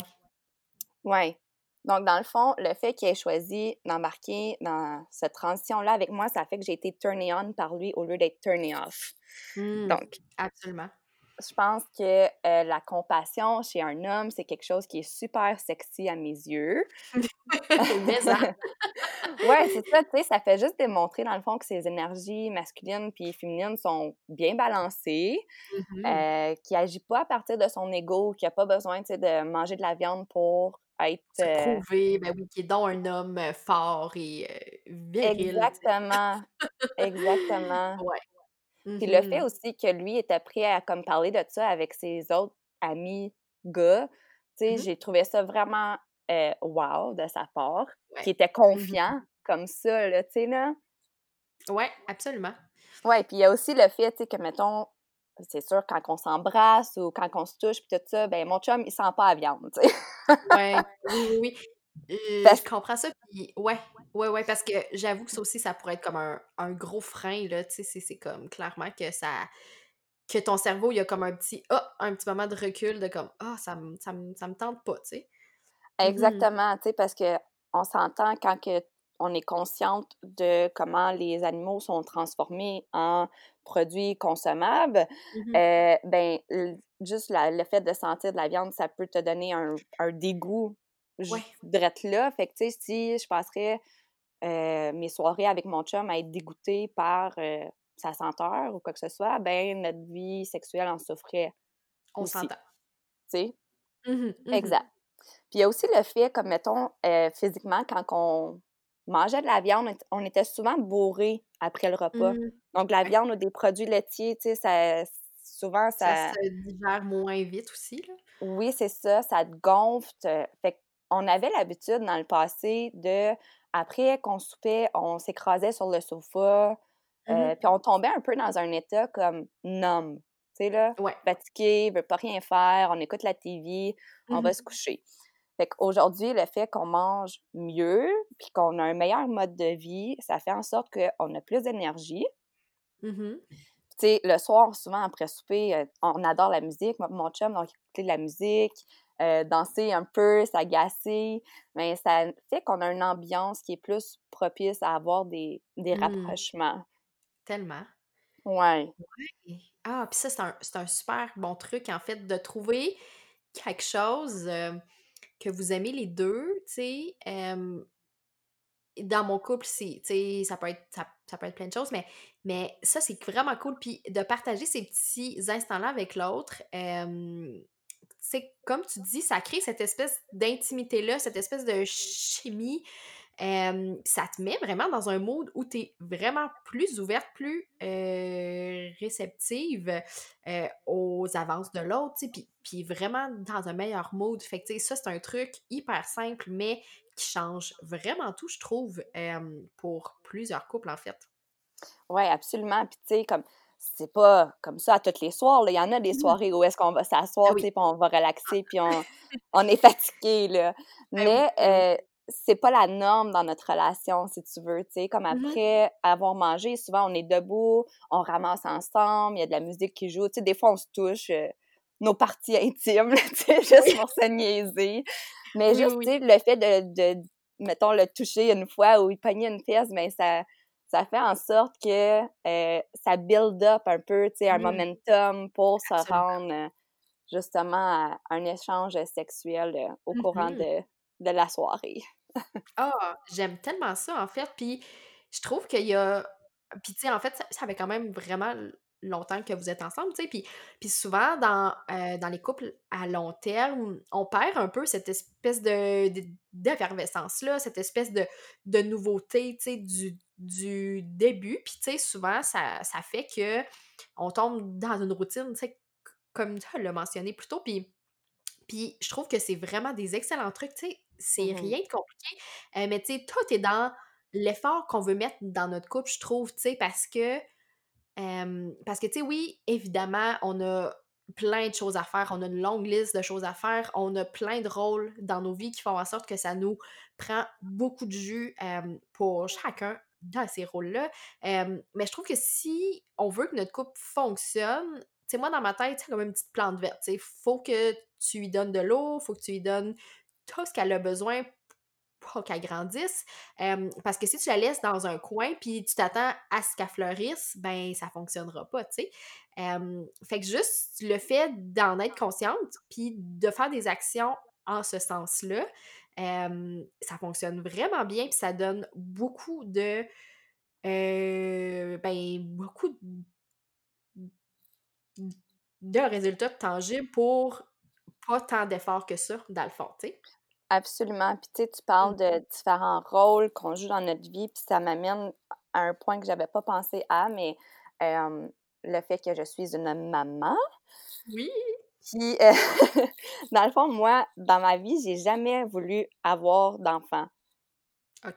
Ouais. Donc, dans le fond, le fait qu'il ait choisi d'embarquer dans cette transition-là avec moi, ça fait que j'ai été turnée on par lui au lieu d'être turnée off. Mmh. Donc, absolument je pense que euh, la compassion chez un homme, c'est quelque chose qui est super sexy à mes yeux. Ouais, c'est ça, tu sais, ça fait juste démontrer dans le fond que ses énergies masculines puis féminines sont bien balancées, mmh euh, qui agit pas à partir de son ego, qui a pas besoin, tu sais, de manger de la viande pour être... Se euh prouver, ben oui, qui est donc un homme fort et viril. Exactement, exactement. Ouais. Puis le fait mmh aussi que lui était prêt à comme parler de ça avec ses autres amis gars, tu sais, mmh j'ai trouvé ça vraiment euh, wow de sa part, qui était mmh confiant comme ça, là, tu sais, là. Ouais, absolument. Ouais, puis il y a aussi le fait, tu sais, que, mettons, c'est sûr, quand on s'embrasse ou quand on se touche, puis tout ça, ben mon chum, il sent pas la viande, tu sais. ouais, oui, oui. je comprends ça, puis ouais, Ouais, ouais, parce que j'avoue que ça aussi, ça pourrait être comme un, gros frein, là, tu sais, c'est comme clairement que ça que ton cerveau, il y a comme un petit oh, un petit moment de recul de comme ah, ça me ça me tente pas, tu sais. Mmh Exactement, tu sais, parce que on s'entend quand que on est consciente de comment les animaux sont transformés en produits consommables, mmh euh, ben juste le fait de sentir de la viande, ça peut te donner un, un dégoût voudrais être là. Fait que, tu sais, si je passerais euh, mes soirées avec mon chum à être dégoûté par euh, sa senteur ou quoi que ce soit, ben notre vie sexuelle en souffrait. On s'entend. Tu sais? Mmh mmh exact. Puis il y a aussi le fait, comme mettons, euh, physiquement, quand on mangeait de la viande, on était souvent bourré après le repas. Mmh. Donc la viande ou des produits laitiers, tu sais, ça, souvent ça... Ça se digère moins vite aussi, là. Oui, c'est ça, ça te gonfle. Fait qu'on avait l'habitude dans le passé de après qu'on soupait, on s'écrasait sur le sofa, mmh euh, puis on tombait un peu dans un état comme numb. Tu sais, là, fatigué, veut pas rien faire, on écoute la TV, on va mmh se coucher. Fait qu'aujourd'hui, le fait qu'on mange mieux, puis qu'on a un meilleur mode de vie, ça fait en sorte qu'on a plus d'énergie. Mmh tu sais, le soir, souvent après souper, euh, on adore la musique. mon chum, donc écouter de la musique, euh, danser un peu, s'agacer, mais ça fait qu'on a une ambiance qui est plus propice à avoir des, des mmh. rapprochements. Tellement. Ouais. Ah, puis ça, c'est un, super bon truc, en fait, de trouver quelque chose euh, que vous aimez les deux, tu sais. dans mon couple, c'est, ça peut être ça, peut être plein de choses, mais, mais ça, c'est vraiment cool. Puis de partager ces petits instants-là avec l'autre, c'est comme tu dis, ça crée cette espèce d'intimité-là, cette espèce de chimie. ça te met vraiment dans un mood où tu es vraiment plus ouverte, plus réceptive aux avances de l'autre, puis, vraiment dans un meilleur mood. Fait que ça, c'est un truc hyper simple, mais qui change vraiment tout, je trouve, pour plusieurs couples, en fait. Oui, absolument. Puis tu sais, comme c'est pas comme ça à tous les soirs. Il y en a des mmh. soirées où est-ce qu'on va s'asseoir, puis on va relaxer, puis on, on est fatigué, là. Ben Mais euh, c'est pas la norme dans notre relation, si tu veux, sais. Comme mmh après avoir mangé, souvent on est debout, on ramasse ensemble, il y a de la musique qui joue. Sais, des fois on se touche euh, nos parties intimes, juste pour se niaiser. Mais juste, le fait de, de, mettons, le toucher une fois ou il pognait une pièce, ben ça ça fait en sorte que euh, ça build up un peu, tu sais, un mmh. momentum pour se rendre euh, justement à un échange sexuel euh, au courant mmh de, la soirée. ah, j'aime tellement ça, en fait. Puis je trouve qu'il y a. Puis, tu sais, en fait, ça, ça, avait quand même vraiment longtemps que vous êtes ensemble, tu sais. Puis, puis souvent, dans, euh, dans les couples à long terme, on perd un peu cette espèce de, d'effervescence-là, cette espèce de, de nouveauté, tu sais, du, du début. Puis, tu sais, souvent, ça, ça fait que on tombe dans une routine, tu sais, comme tu l'as mentionné plus tôt. Puis, puis je trouve que c'est vraiment des excellents trucs, tu sais. C'est mmh rien de compliqué. Euh, mais, tu sais, tout est dans l'effort qu'on veut mettre dans notre couple, je trouve, tu sais, parce que parce que, tu sais, oui, évidemment, on a plein de choses à faire, on a une longue liste de choses à faire, on a plein de rôles dans nos vies qui font en sorte que ça nous prend beaucoup de jus pour chacun dans ces rôles-là. mais je trouve que si on veut que notre couple fonctionne, tu moi, dans ma tête, c'est comme une petite plante verte. Il faut que tu lui donnes de l'eau, faut que tu lui donnes tout ce qu'elle a besoin pour qu'elle grandisse. parce que si tu la laisses dans un coin puis tu t'attends à ce qu'elle fleurisse, ben ça fonctionnera pas, tu sais. fait que juste le fait d'en être consciente puis de faire des actions en ce sens-là, ça fonctionne vraiment bien puis ça donne beaucoup de ben beaucoup de résultats tangibles pour pas tant d'efforts que ça, dans le fond, tu sais. Absolument. Puis tu sais, tu parles mmh. de différents rôles qu'on joue dans notre vie, puis ça m'amène à un point que j'avais pas pensé à, mais le fait que je suis une maman. Oui. Puis, euh, dans le fond, moi, dans ma vie, j'ai jamais voulu avoir d'enfant.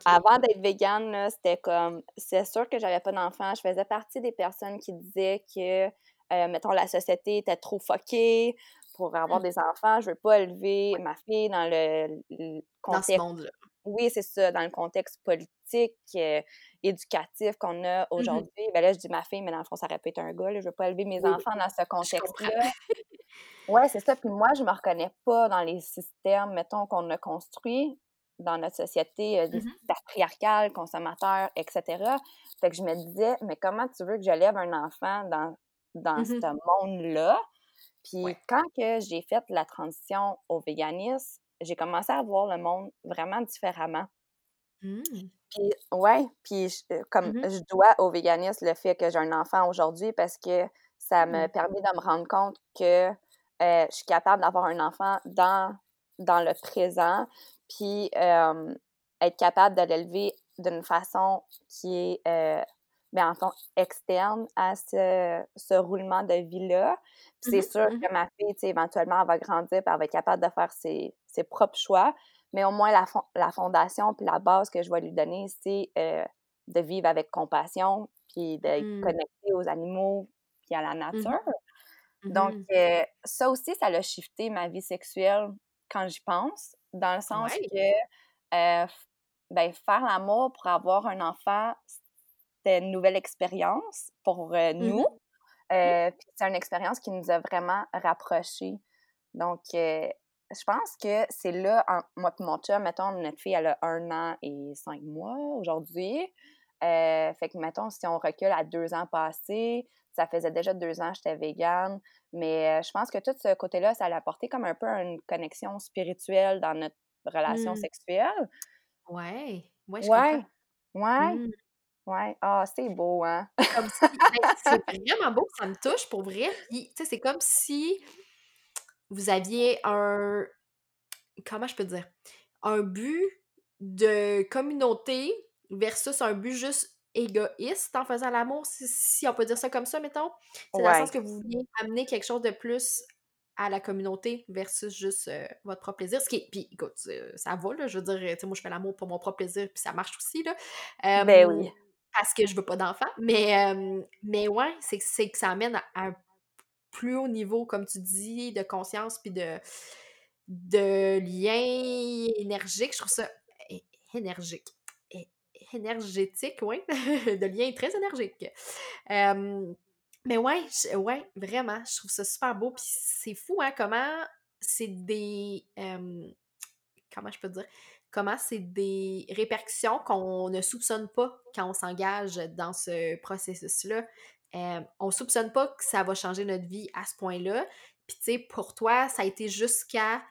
Avant d'être végane, c'était comme, c'est sûr que j'avais pas d'enfant. Je faisais partie des personnes qui disaient que, euh, mettons, la société était trop fuckée, pour avoir mmh. des enfants, je veux pas élever ma fille dans le, contexte. Dans ce monde-là. Oui, c'est ça, dans le contexte politique, euh, éducatif qu'on a mmh aujourd'hui. Ben là, je dis ma fille, mais dans le fond, ça aurait pu être un gars. Là. Je veux pas élever mes enfants dans ce contexte-là. oui, c'est ça. Puis moi, je me reconnais pas dans les systèmes, mettons, qu'on a construits dans notre société euh, mmh patriarcale, consommateur, etc. Fait que je me disais, mais comment tu veux que j'élève un enfant dans, dans ce monde-là? Puis quand que j'ai fait la transition au véganisme, j'ai commencé à voir le monde vraiment différemment. Mmh. Puis, ouais, puis comme Mmh je dois au véganisme le fait que j'ai un enfant aujourd'hui parce que ça me Mmh. permet de me rendre compte que je suis capable d'avoir un enfant dans, dans le présent, puis être capable de l'élever d'une façon qui est, euh, ben, en fond, externe à ce, ce roulement de vie-là. c'est Mmh sûr mmh que ma fille, éventuellement, elle va grandir, puis elle va être capable de faire ses, ses propres choix, mais au moins la, la fondation puis la base que je vais lui donner, c'est euh, de vivre avec compassion, puis de Mmh. connecter aux animaux, puis à la Mmh nature. Donc, euh, ça aussi, ça a shifté ma vie sexuelle quand j'y pense, dans le sens que euh, ben, faire l'amour pour avoir un enfant, c'était une nouvelle expérience pour euh, Mmh nous. Euh, c'est une expérience qui nous a vraiment rapprochés. Donc, euh, je pense que c'est là, moi et mon chum, mettons, notre fille, elle a un an et cinq mois aujourd'hui. fait que, mettons, si on recule à deux ans passés, ça faisait déjà deux ans que j'étais végane. Mais je pense que tout ce côté-là, ça a apporté comme un peu une connexion spirituelle dans notre relation mmh. sexuelle. Ouais, ouais, je ouais. comprends. Ouais. Mmh. Ouais. Ah, c'est beau, hein? Comme si, ben, c'est vraiment beau, ça me touche pour vrai. Puis, tu sais, c'est comme si vous aviez un. Comment je peux dire? Un but de communauté versus un but juste égoïste en faisant l'amour, si, on peut dire ça comme ça, mettons. C'est dans le sens que vous vouliez amener quelque chose de plus à la communauté versus juste euh, votre propre plaisir. Ce qui est, puis écoute, ça va, là, je veux dire, tu sais, moi je fais l'amour pour mon propre plaisir, puis ça marche aussi, là. ben oui. Parce que je veux pas d'enfant. Mais, mais ouais, c'est que ça amène à un plus haut niveau, comme tu dis, de conscience, puis de, de lien énergique. Je trouve ça énergique énergétique, oui, de lien très énergique. mais ouais, ouais, vraiment, je trouve ça super beau. Puis c'est fou, hein, comment c'est des. comment je peux dire? Comment c'est des répercussions qu'on ne soupçonne pas quand on s'engage dans ce processus-là. on soupçonne pas que ça va changer notre vie à ce point-là. Puis, tu sais, pour toi, ça a été jusqu'à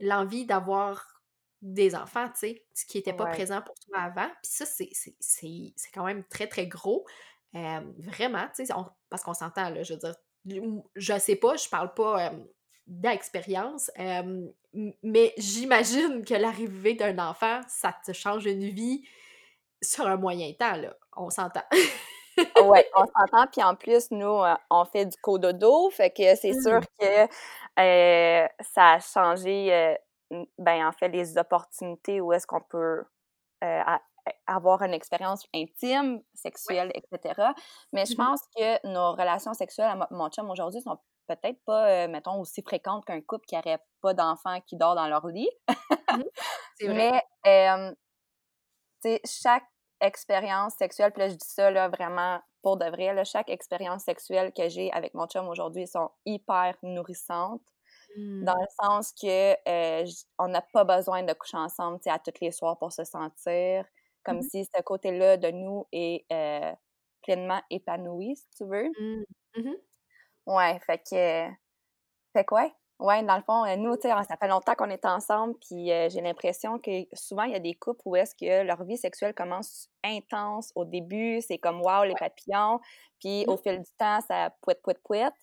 l'envie d'avoir des enfants, tu sais, ce qui n'était pas présent pour toi avant. Puis ça, c'est quand même très, très gros. vraiment, tu sais, parce qu'on s'entend, là, je veux dire, je sais pas, je parle pas d'expérience, mais j'imagine que l'arrivée d'un enfant, ça te change une vie sur un moyen temps, là. On s'entend. oui, on s'entend. Puis en plus, nous, euh, on fait du cododo, fait que c'est sûr mmh. que ça a changé ben, en fait, les opportunités où est-ce qu'on peut euh, avoir une expérience intime, sexuelle, etc. Mais je mmh pense que nos relations sexuelles à mon chum aujourd'hui sont peut-être pas, euh, mettons, aussi fréquentes qu'un couple qui n'aurait pas d'enfant qui dort dans leur lit. Mmh Mais, tu sais, chaque expérience sexuelle, puis là, je dis ça là, vraiment pour de vrai, là, chaque expérience sexuelle que j'ai avec mon chum aujourd'hui sont hyper nourrissantes. Mmh. Dans le sens que euh, on n'a pas besoin de coucher ensemble à tous les soirs pour se sentir comme mmh si ce côté-là de nous est euh, pleinement épanoui, si tu veux. Mmh. Mmh ouais, fait que. Fait que ouais. Ouais, dans le fond, euh, nous, tu sais, ça fait longtemps qu'on est ensemble, puis j'ai l'impression que souvent, il y a des couples où est-ce que leur vie sexuelle commence intense au début, c'est comme wow, les papillons, puis au fil du temps, ça pouette, pouette, pouette.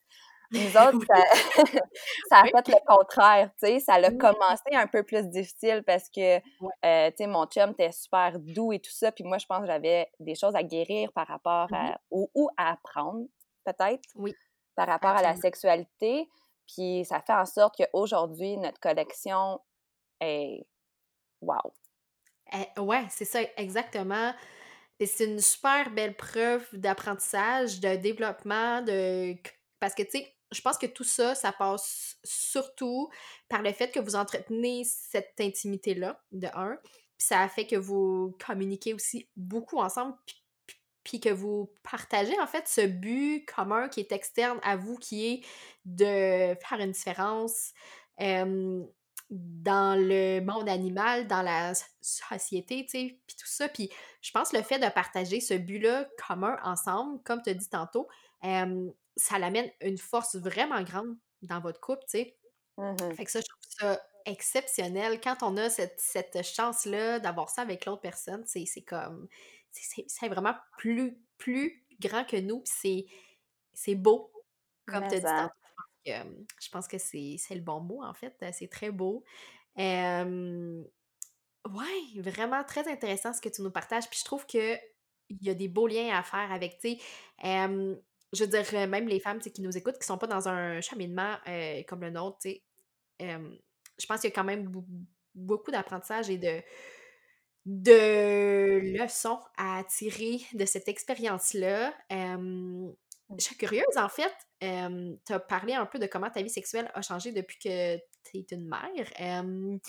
Nous autres, ça, a fait le contraire, tu sais. Ça a commencé un peu plus difficile parce que, euh, tu sais, mon chum était super doux et tout ça. Puis moi, je pense que j'avais des choses à guérir par rapport mmh à... ou, à apprendre, peut-être. Oui. Par rapport à la sexualité. Puis ça fait en sorte qu'aujourd'hui, notre connexion est... Wow! Eh, ouais, c'est ça, exactement. C'est une super belle preuve d'apprentissage, de développement, de... Parce que, tu sais, je pense que tout ça, ça passe surtout par le fait que vous entretenez cette intimité-là, de un. Puis ça fait que vous communiquez aussi beaucoup ensemble, puis que vous partagez en fait ce but commun qui est externe à vous, qui est de faire une différence dans le monde animal, dans la société, tu sais, puis tout ça. Puis je pense le fait de partager ce but-là commun ensemble, comme tu as dit tantôt, ça l'amène une force vraiment grande dans votre couple, tu sais. Mmh fait que ça, je trouve ça exceptionnel. Quand on a cette, cette chance-là d'avoir ça avec l'autre personne, c'est comme. C'est vraiment plus, plus grand que nous, puis c'est beau. Comme tu as dit je pense que c'est le bon mot, en fait. C'est très beau. Euh, ouais, vraiment très intéressant ce que tu nous partages. Puis je trouve que il y a des beaux liens à faire avec, tu sais, je veux dire, même les femmes qui nous écoutent, qui sont pas dans un cheminement euh, comme le nôtre, tu sais, je pense qu'il y a quand même beaucoup d'apprentissage et de, de leçons à tirer de cette expérience-là. je suis curieuse, en fait, tu as parlé un peu de comment ta vie sexuelle a changé depuis que tu es une mère.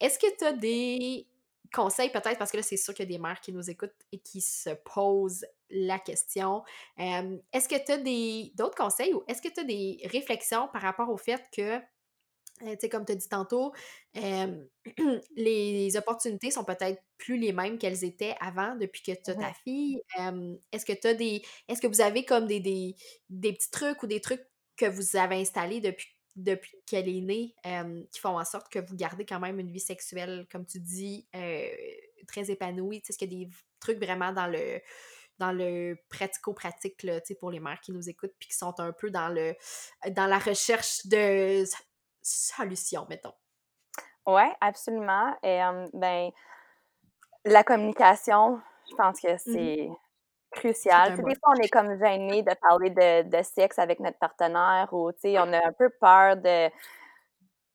Est-ce que tu as des conseils peut-être, parce que là, c'est sûr qu'il y a des mères qui nous écoutent et qui se posent la question. est-ce que tu as d'autres conseils ou est-ce que tu as des réflexions par rapport au fait que, tu sais, comme tu as dit tantôt, les opportunités sont peut-être plus les mêmes qu'elles étaient avant depuis que tu as ta fille. est-ce que tu as des. Est-ce que vous avez comme des, des, des petits trucs ou des trucs que vous avez installés depuis depuis qu'elle est née, qui font en sorte que vous gardez quand même une vie sexuelle, comme tu dis, très épanouie? Est-ce qu'il y a des trucs vraiment dans le dans le pratico-pratique pour les mères qui nous écoutent puis qui sont un peu dans le dans la recherche de solutions, mettons. Oui, absolument. Et ben la communication, je pense que mmh c'est crucial. des fois, on est comme gêné de parler de, de sexe avec notre partenaire ou, on a un peu peur de,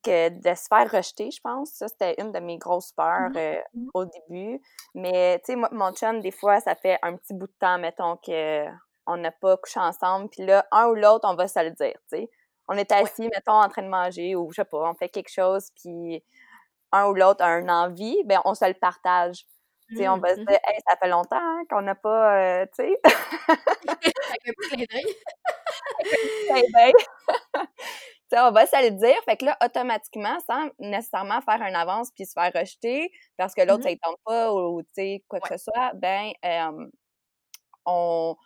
que, de se faire rejeter, je pense. Ça, c'était une de mes grosses peurs mmh euh, au début. Mais, tu sais, moi, mon chum, des fois, ça fait un petit bout de temps, mettons, qu'on n'a pas couché ensemble. Puis là, un ou l'autre, on va se le dire, tu sais. On est assis, mettons, en train de manger ou, je sais pas, on fait quelque chose, puis un ou l'autre a une envie, ben on se le partage. Mmh, on va se mmh dire, hey, ça fait longtemps hein, qu'on n'a pas, euh, tu sais. On va se le dire. Fait que là, automatiquement, sans nécessairement faire un avance puis se faire rejeter parce que l'autre, mmh ça ne tente pas ou, tu sais, quoi que ce soit, ben, on,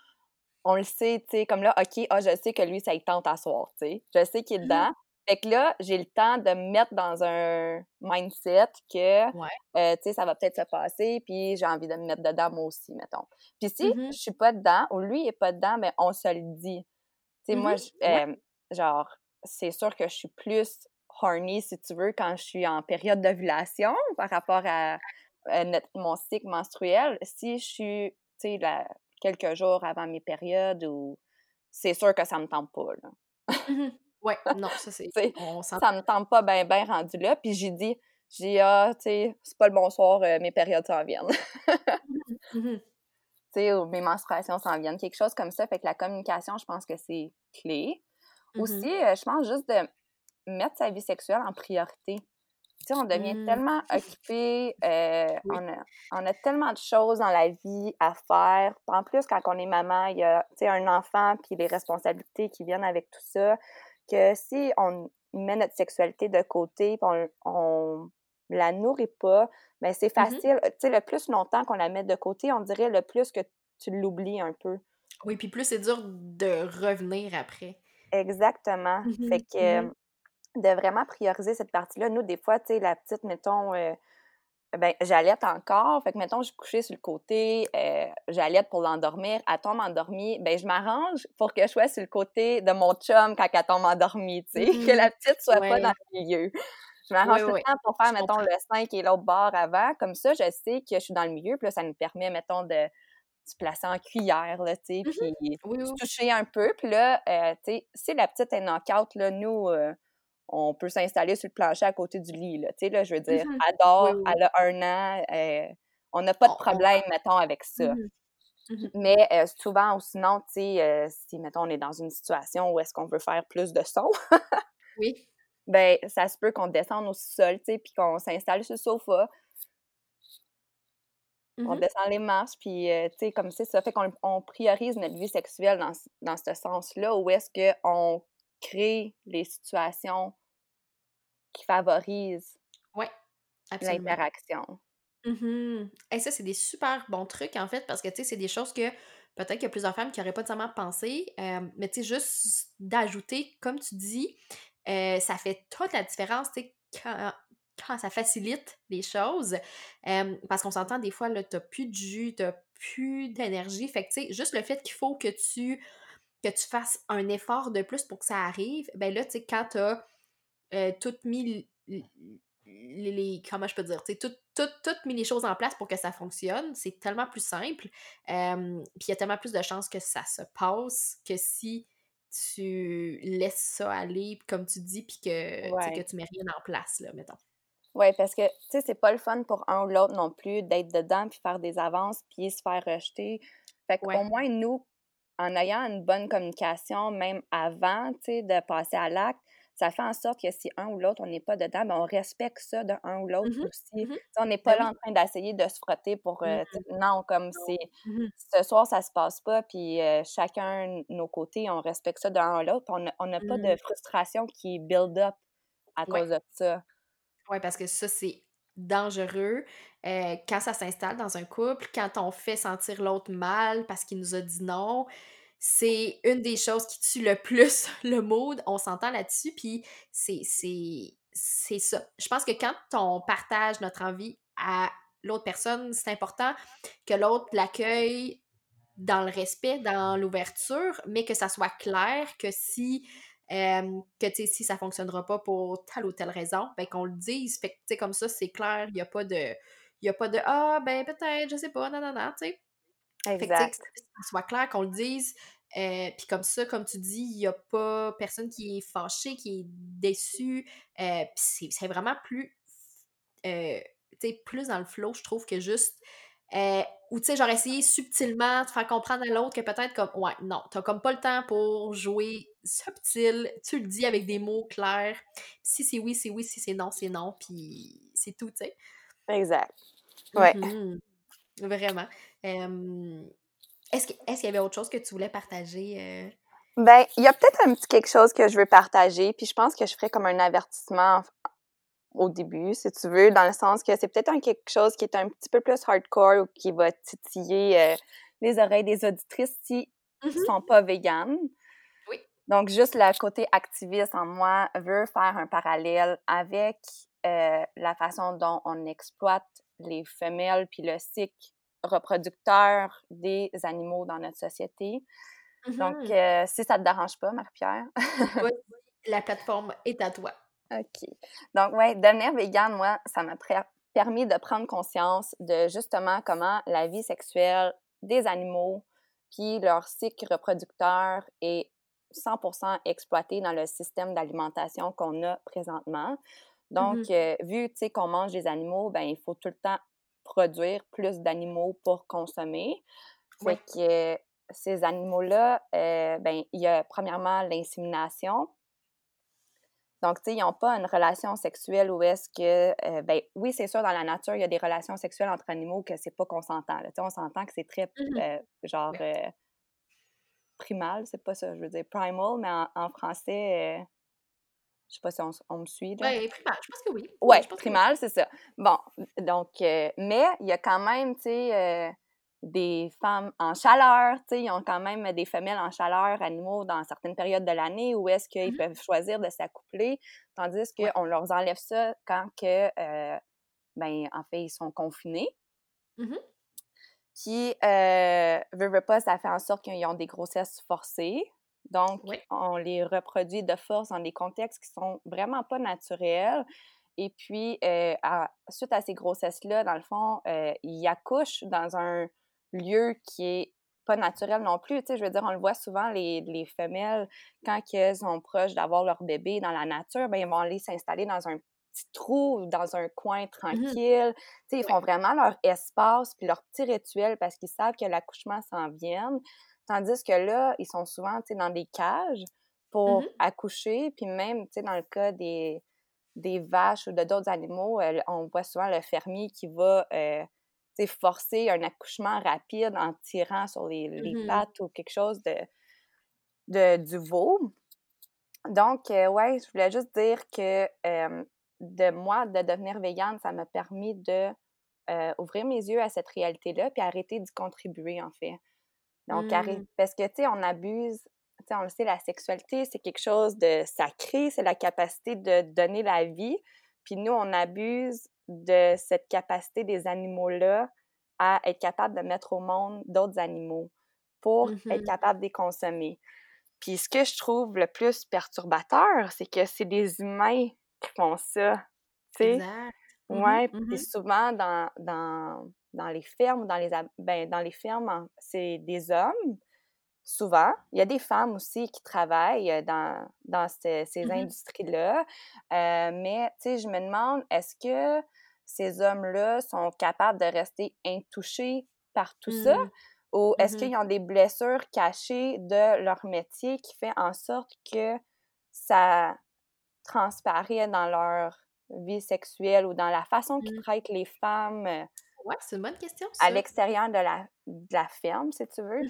on le sait, tu sais, comme là, OK, ah, je sais que lui, ça il tente à soir, tu sais. Je sais qu'il est dedans. Fait que là, j'ai le temps de me mettre dans un mindset que, euh, tu sais, ça va peut-être se passer, puis j'ai envie de me mettre dedans moi aussi, mettons. Puis si mmh je suis pas dedans, ou lui est pas dedans, ben on se le dit. Tu sais, moi, mmh euh, genre, c'est sûr que je suis plus horny, si tu veux, quand je suis en période d'ovulation par rapport à, mon cycle menstruel. Si je suis, tu sais, quelques jours avant mes périodes, ou c'est sûr que ça me tente pas, là. Mmh Ouais, non, ça c'est. ça me tente pas bien ben rendu là. Puis j'ai dit, j'ai ah, tu sais, c'est pas le bonsoir, euh, mes périodes s'en viennent. Mmh mmh tu sais, mes menstruations s'en viennent, quelque chose comme ça. Fait que la communication, je pense que c'est clé. Mmh Aussi, euh, je pense juste de mettre sa vie sexuelle en priorité. Tu sais, on devient tellement occupé, euh, on, a, on, a, tellement de choses dans la vie à faire. En plus, quand on est maman, il y a un enfant, puis les responsabilités qui viennent avec tout ça que si on met notre sexualité de côté, on, on la nourrit pas, mais ben, c'est mmh facile. Tu sais, le plus longtemps qu'on la met de côté, on dirait le plus que tu l'oublies un peu. Oui, puis plus c'est dur de revenir après. Exactement. Fait que mmh de vraiment prioriser cette partie-là. Nous, des fois, tu sais, la petite, mettons, euh, ben, j'allaite encore. Fait que, mettons, je couchais sur le côté, euh, j'allaite pour l'endormir. Elle tombe endormie. Ben, je m'arrange pour que je sois sur le côté de mon chum quand elle tombe endormie, tu sais. Que la petite soit pas dans le milieu. Je m'arrange tout le temps pour faire, mettons, le 5 et l'autre bord avant. Comme ça, je sais que je suis dans le milieu. Puis là, ça nous permet, mettons, de se placer en cuillère, là, tu sais, mmh puis se toucher un peu. Puis là, euh, tu sais, si la petite est knock-out, là, nous... Euh, on peut s'installer sur le plancher à côté du lit. Là. Tu sais, là, je veux dire, mmh adore, elle a un an, euh, on n'a pas de problème, mettons, avec ça. Mmh mmh Mais souvent, ou sinon, tu sais, si, mettons, on est dans une situation où est-ce qu'on veut faire plus de son, oui. ben ça se peut qu'on descende au sol, tu sais, puis qu'on s'installe sur le sofa. On descend les marches, puis, tu sais, comme c'est ça fait qu'on priorise notre vie sexuelle dans, dans ce sens-là, où est-ce qu'on crée les situations qui favorise l'interaction. Mmh Et ça, c'est des super bons trucs, en fait, parce que, tu sais, c'est des choses que peut-être qu'il y a plusieurs femmes qui n'auraient pas nécessairement pensé, mais tu sais, juste d'ajouter, comme tu dis, ça fait toute la différence, tu sais, ça facilite les choses. parce qu'on s'entend des fois, là, t'as plus de jus, t'as plus d'énergie. Fait que, tu sais, juste le fait qu'il faut que tu, que tu fasses un effort de plus pour que ça arrive, ben là, tu sais, quand t'as euh, tout mis les, comment je peux dire, tu sais, tout, tout, tout, mis les choses en place pour que ça fonctionne, c'est tellement plus simple. puis il y a tellement plus de chances que ça se passe que si tu laisses ça aller, comme tu dis, puis que, que tu mets rien en place, là, mettons. Oui, parce que, tu sais, c'est pas le fun pour un ou l'autre non plus d'être dedans, puis faire des avances, puis se faire rejeter. Fait qu'au moins, nous, en ayant une bonne communication, même avant, tu sais, de passer à l'acte, ça fait en sorte que si un ou l'autre, on n'est pas dedans, ben on respecte ça d'un ou l'autre mmh aussi. Mmh on n'est pas ben là en train d'essayer de se frotter pour... Euh, mmh non, comme c'est... Ce soir, ça se passe pas, puis euh, chacun, nos côtés, on respecte ça d'un ou l'autre. On n'a pas de frustration qui build up à cause de ça. Oui, parce que ça, c'est dangereux euh, quand ça s'installe dans un couple, quand on fait sentir l'autre mal parce qu'il nous a dit non c'est une des choses qui tue le plus le mood. On s'entend là-dessus, puis c'est, c'est, ça. Je pense que quand on partage notre envie à l'autre personne, c'est important que l'autre l'accueille dans le respect, dans l'ouverture, mais que ça soit clair que si euh, que si ça fonctionnera pas pour telle ou telle raison, ben qu'on le dise. Fait que comme ça, c'est clair, il n'y a pas de. Il a pas de Ah ben peut-être, je sais pas, non, non, non, tu sais. Exact. que ça soit clair, qu'on le dise. Euh, puis comme ça, comme tu dis, il n'y a pas personne qui est fâché, qui est déçu. Euh, puis c'est vraiment plus. Euh, tu sais, plus dans le flow, je trouve, que juste. ou tu sais, genre essayer subtilement de faire comprendre à l'autre que peut-être comme. Ouais, non, t'as comme pas le temps pour jouer subtil. Tu le dis avec des mots clairs. Si c'est oui, c'est oui. Si c'est non, c'est non. Puis c'est tout, tu sais. Exact. Ouais. Mm-hmm. Vraiment. est-ce qu'il y avait autre chose que tu voulais partager? Euh? Ben, il y a peut-être un petit quelque chose que je veux partager, puis je pense que je ferais comme un avertissement au début, si tu veux, dans le sens que c'est peut-être un quelque chose qui est un petit peu plus hardcore ou qui va titiller euh, les oreilles des auditrices si ne mmh sont pas véganes. Oui. Donc, juste le côté activiste en moi veut faire un parallèle avec euh, la façon dont on exploite les femelles puis le cycle reproducteur des animaux dans notre société. Donc, mmh euh, si ça ne te dérange pas, Marie-Pierre. oui, la plateforme est à toi. OK. Donc, ouais, devenir végane, moi, ça m'a permis de prendre conscience de justement comment la vie sexuelle des animaux puis leur cycle reproducteur est 100% exploité dans le système d'alimentation qu'on a présentement. Donc, mmh euh, vu, tu sais, qu'on mange des animaux, ben il faut tout le temps produire plus d'animaux pour consommer. Fait que ces animaux-là, euh, ben, il y a premièrement l'insémination. Donc, tu sais, ils n'ont pas une relation sexuelle où est-ce que, euh, ben oui, c'est sûr, dans la nature, il y a des relations sexuelles entre animaux que c'est pas consentant. Tu sais, on s'entend que c'est très, mmh genre, primal, c'est pas ça, je veux dire primal, mais en français, je sais pas si on, me suit. Oui, primal, je pense que oui. Oui, ouais, primal, c'est ça. Bon, donc, euh, mais il y a quand même, tu sais, euh, des femmes en chaleur, tu sais, ils ont quand même des femelles en chaleur, animaux, dans certaines périodes de l'année où est-ce qu'ils mmh peuvent choisir de s'accoupler, tandis qu'on leur enlève ça quand que, euh, ben, en fait, ils sont confinés. Mmh Puis, euh, veut, pas, ça fait en sorte qu'ils ont des grossesses forcées. Donc, on les reproduit de force dans des contextes qui sont vraiment pas naturels. Et puis, euh, suite à ces grossesses-là, dans le fond, euh, ils accouchent dans un lieu qui est pas naturel non plus. Tu sais, je veux dire, on le voit souvent, les, les femelles, quand elles sont proches d'avoir leur bébé dans la nature, ben, ils vont aller s'installer dans un petit trou, dans un coin mmh tranquille. Sais, ils font vraiment leur espace puis leur petit rituel parce qu'ils savent que l'accouchement s'en vient. Tandis que là, ils sont souvent dans des cages pour mmh accoucher. Puis même dans le cas des, des vaches ou de d'autres animaux, euh, on voit souvent le fermier qui va euh, forcer un accouchement rapide en tirant sur les, mmh pattes ou quelque chose de, de du veau. Donc, euh, ouais, je voulais juste dire que de moi, de devenir végane, ça m'a permis de ouvrir mes yeux à cette réalité-là puis arrêter d'y contribuer, en fait. Donc, mmh. parce que, tu sais, on abuse, tu sais, on le sait, la sexualité, c'est quelque chose de sacré, c'est la capacité de donner la vie. puis nous, on abuse de cette capacité des animaux-là à être capable de mettre au monde d'autres animaux pour être mmh capable de les consommer. Puis ce que je trouve le plus perturbateur, c'est que c'est des humains qui font ça, tu sais? Exact. Mmh ouais, puis souvent dans, dans, dans les fermes, dans les, ben, dans les fermes, c'est des hommes, souvent. Il y a des femmes aussi qui travaillent euh, dans, dans ces, mmh industries-là. Euh, mais, tu sais, je me demande, est-ce que ces hommes-là sont capables de rester intouchés par tout ça? Mmh. Ou est-ce qu'ils ont des blessures cachées de leur métier qui fait en sorte que ça transparaît dans leur vie sexuelle ou dans la façon qu'ils traitent les femmes? Euh, ouais, c'est une bonne question. À l'extérieur de la, de la ferme, si tu veux.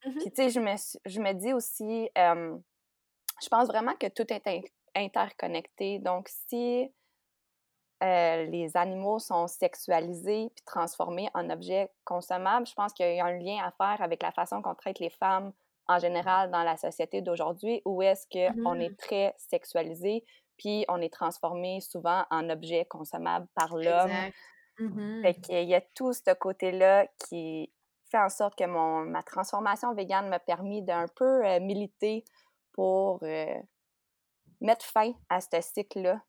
Puis, tu sais, je me, je me dis aussi, je pense vraiment que tout est interconnecté. Donc, si euh, les animaux sont sexualisés puis transformés en objets consommables, je pense qu'il y a un lien à faire avec la façon qu'on traite les femmes en général dans la société d'aujourd'hui, où est-ce qu'on est mmh. très sexualisé puis on est transformé souvent en objets consommables par l'homme. Mmh fait qu'il y a tout ce côté-là qui fait en sorte que mon, ma transformation végane m'a permis d'un peu euh, militer pour euh, mettre fin à ce cycle-là,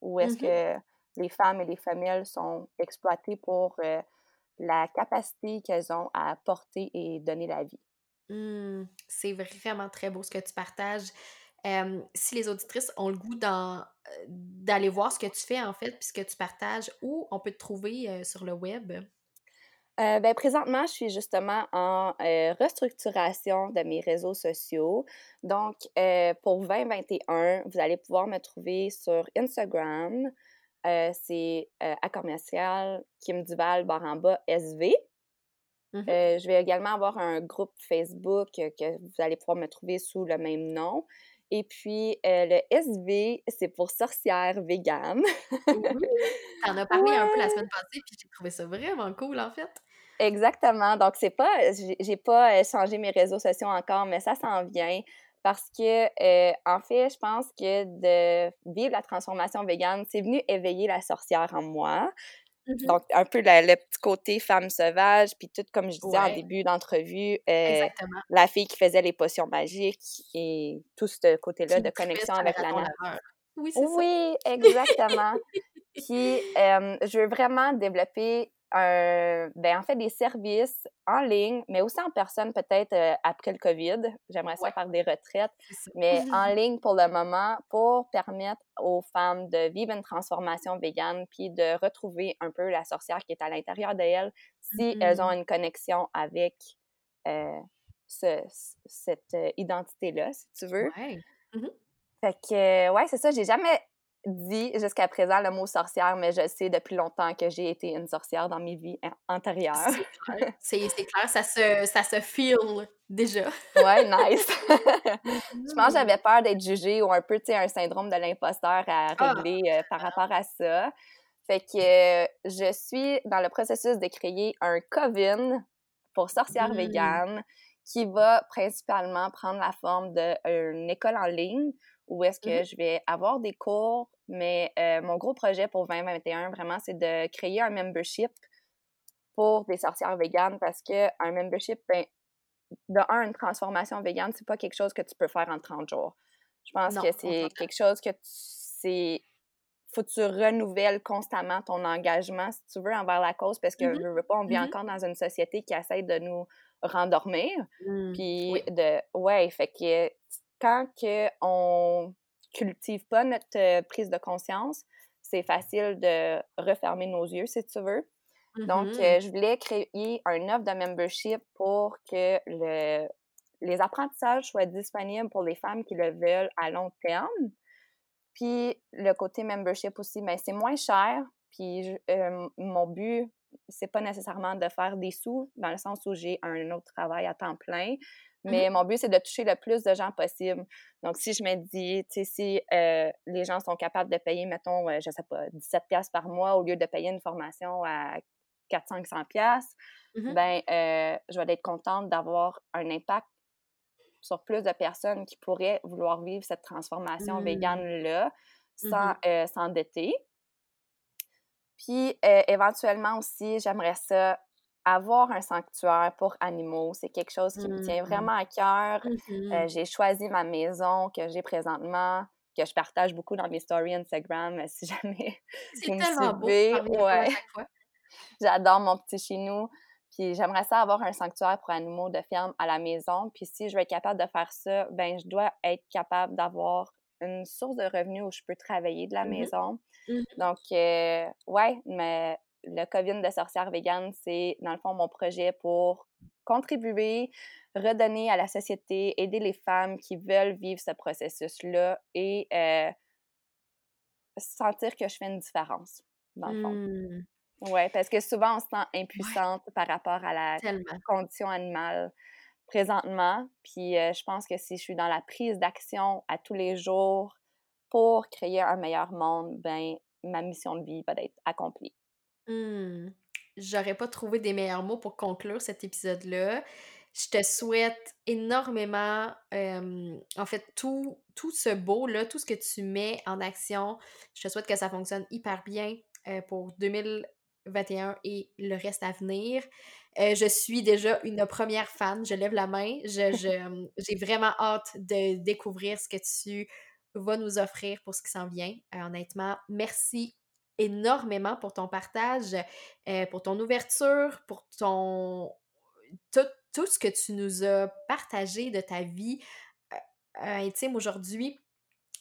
où est-ce mmh que les femmes et les femelles sont exploitées pour euh, la capacité qu'elles ont à porter et donner la vie. Mmh, c'est vraiment très beau ce que tu partages. Si les auditrices ont le goût d'aller voir ce que tu fais, en fait, puis ce que tu partages, où on peut te trouver sur le web? Euh, ben, présentement, je suis justement en euh, restructuration de mes réseaux sociaux. Donc, euh, pour 2021, vous allez pouvoir me trouver sur Instagram. c'est à commercial Kim Duval Baramba SV. Mmh je vais également avoir un groupe Facebook que vous allez pouvoir me trouver sous le même nom. Et puis, le SV, c'est pour sorcière vegan. oui, t'en as parlé un peu la semaine passée, puis j'ai trouvé ça vraiment cool, en fait. Exactement. Donc, c'est pas, j'ai pas changé mes réseaux sociaux encore, mais ça s'en vient parce que, en fait, je pense que de vivre la transformation végane, c'est venu éveiller la sorcière en moi. Mmh Donc, un peu le, petit côté femme sauvage, puis tout comme je disais en début d'entrevue, la fille qui faisait les potions magiques et tout ce côté-là de connexion avec la nature. Oui, c'est Oui, exactement. puis, je veux vraiment développer un, ben, en fait, des services en ligne, mais aussi en personne, peut-être euh, après le COVID. J'aimerais ça faire des retraites, mais en ligne pour le moment, pour permettre aux femmes de vivre une transformation végane, puis de retrouver un peu la sorcière qui est à l'intérieur d'elles, si elles ont mmh. une connexion avec euh, ce, cette euh, identité-là, si tu veux. Ouais. Mmh fait que, ouais, c'est ça. J'ai jamais dit jusqu'à présent le mot sorcière, mais je sais depuis longtemps que j'ai été une sorcière dans mes vies antérieures. C'est clair, ça se, ça se feel déjà. ouais, nice. je pense que j'avais peur d'être jugée ou un peu, tu sais, un syndrome de l'imposteur à ah! régler euh, par rapport à ça. Fait que je suis dans le processus de créer un coven pour sorcières mmh. qui va principalement prendre la forme d'une école en ligne où est-ce mmh que je vais avoir des cours, mais euh, mon gros projet pour 2021, vraiment, c'est de créer un membership pour des sorcières véganes parce que un membership, ben, de un, une transformation végane, c'est pas quelque chose que tu peux faire en 30 jours. Je pense que c'est quelque chose que tu, faut que tu renouvelles constamment ton engagement, si tu veux, envers la cause, parce que, mmh je veux pas, on vit mmh encore dans une société qui essaie de nous rendormir. Puis, de, ouais, fait que quand que on cultive pas notre euh, prise de conscience, c'est facile de refermer nos yeux, si tu veux. Donc, mmh euh, je voulais créer un offre de membership pour que le, les apprentissages soient disponibles pour les femmes qui le veulent à long terme. Puis, le côté membership aussi, mais ben, c'est moins cher. Puis, euh, mon but, c'est pas nécessairement de faire des sous, dans le sens où j'ai un autre travail à temps plein, Mmh Mais mon but, c'est de toucher le plus de gens possible. Donc, si je me dis, tu sais, si euh, les gens sont capables de payer, mettons, euh, je sais pas, 17 pièces par mois au lieu de payer une formation à 400-500 pièces, mmh ben, euh, je vais être contente d'avoir un impact sur plus de personnes qui pourraient vouloir vivre cette transformation mmh. végane-là sans s'endetter. Puis euh, éventuellement aussi, j'aimerais ça avoir un sanctuaire pour animaux. C'est quelque chose qui me tient mmh. vraiment à cœur. Mmh j'ai choisi ma maison que j'ai présentement que je partage beaucoup dans mes stories Instagram, si jamais vous me suivez. Beau, ouais. J'adore mon petit chez nous. Puis j'aimerais ça avoir un sanctuaire pour animaux de ferme à la maison. Puis si je veux être capable de faire ça, ben je dois être capable d'avoir une source de revenus où je peux travailler de la mmh maison. Donc, euh, ouais, mais le COVID de sorcière végane, c'est dans le fond mon projet pour contribuer, redonner à la société, aider les femmes qui veulent vivre ce processus-là et euh, sentir que je fais une différence, dans le fond. Mmh. Oui, parce que souvent, on se sent impuissante par rapport à la condition animale présentement. Puis euh, je pense que si je suis dans la prise d'action à tous les jours pour créer un meilleur monde, ben ma mission de vie va être accomplie. Mmh. J'aurais pas trouvé des meilleurs mots pour conclure cet épisode-là. Je te souhaite énormément, en fait, tout, tout ce beau-là, tout ce que tu mets en action. Je te souhaite que ça fonctionne hyper bien euh, pour 2021 et le reste à venir. Euh, je suis déjà une première fan, je lève la main. Je, j'ai vraiment hâte de découvrir ce que tu vas nous offrir pour ce qui s'en vient. Euh, honnêtement, merci énormément pour ton partage, euh, pour ton ouverture, pour ton tout, tout, ce que tu nous as partagé de ta vie intime aujourd'hui.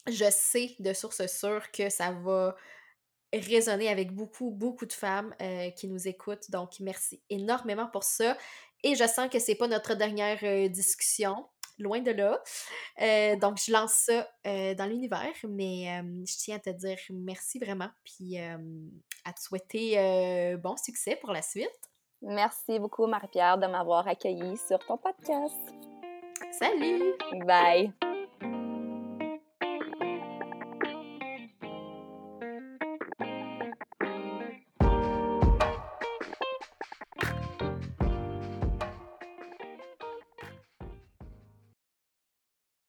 Je sais de source sûre que ça va résonner avec beaucoup, beaucoup de femmes euh, qui nous écoutent. Donc, merci énormément pour ça. Et je sens que c'est pas notre dernière euh, discussion, loin de là. Euh, donc, je lance ça dans l'univers, mais je tiens à te dire merci vraiment, puis à te souhaiter bon succès pour la suite. Merci beaucoup, Marie-Pierre, de m'avoir accueilli sur ton podcast. Salut! Bye!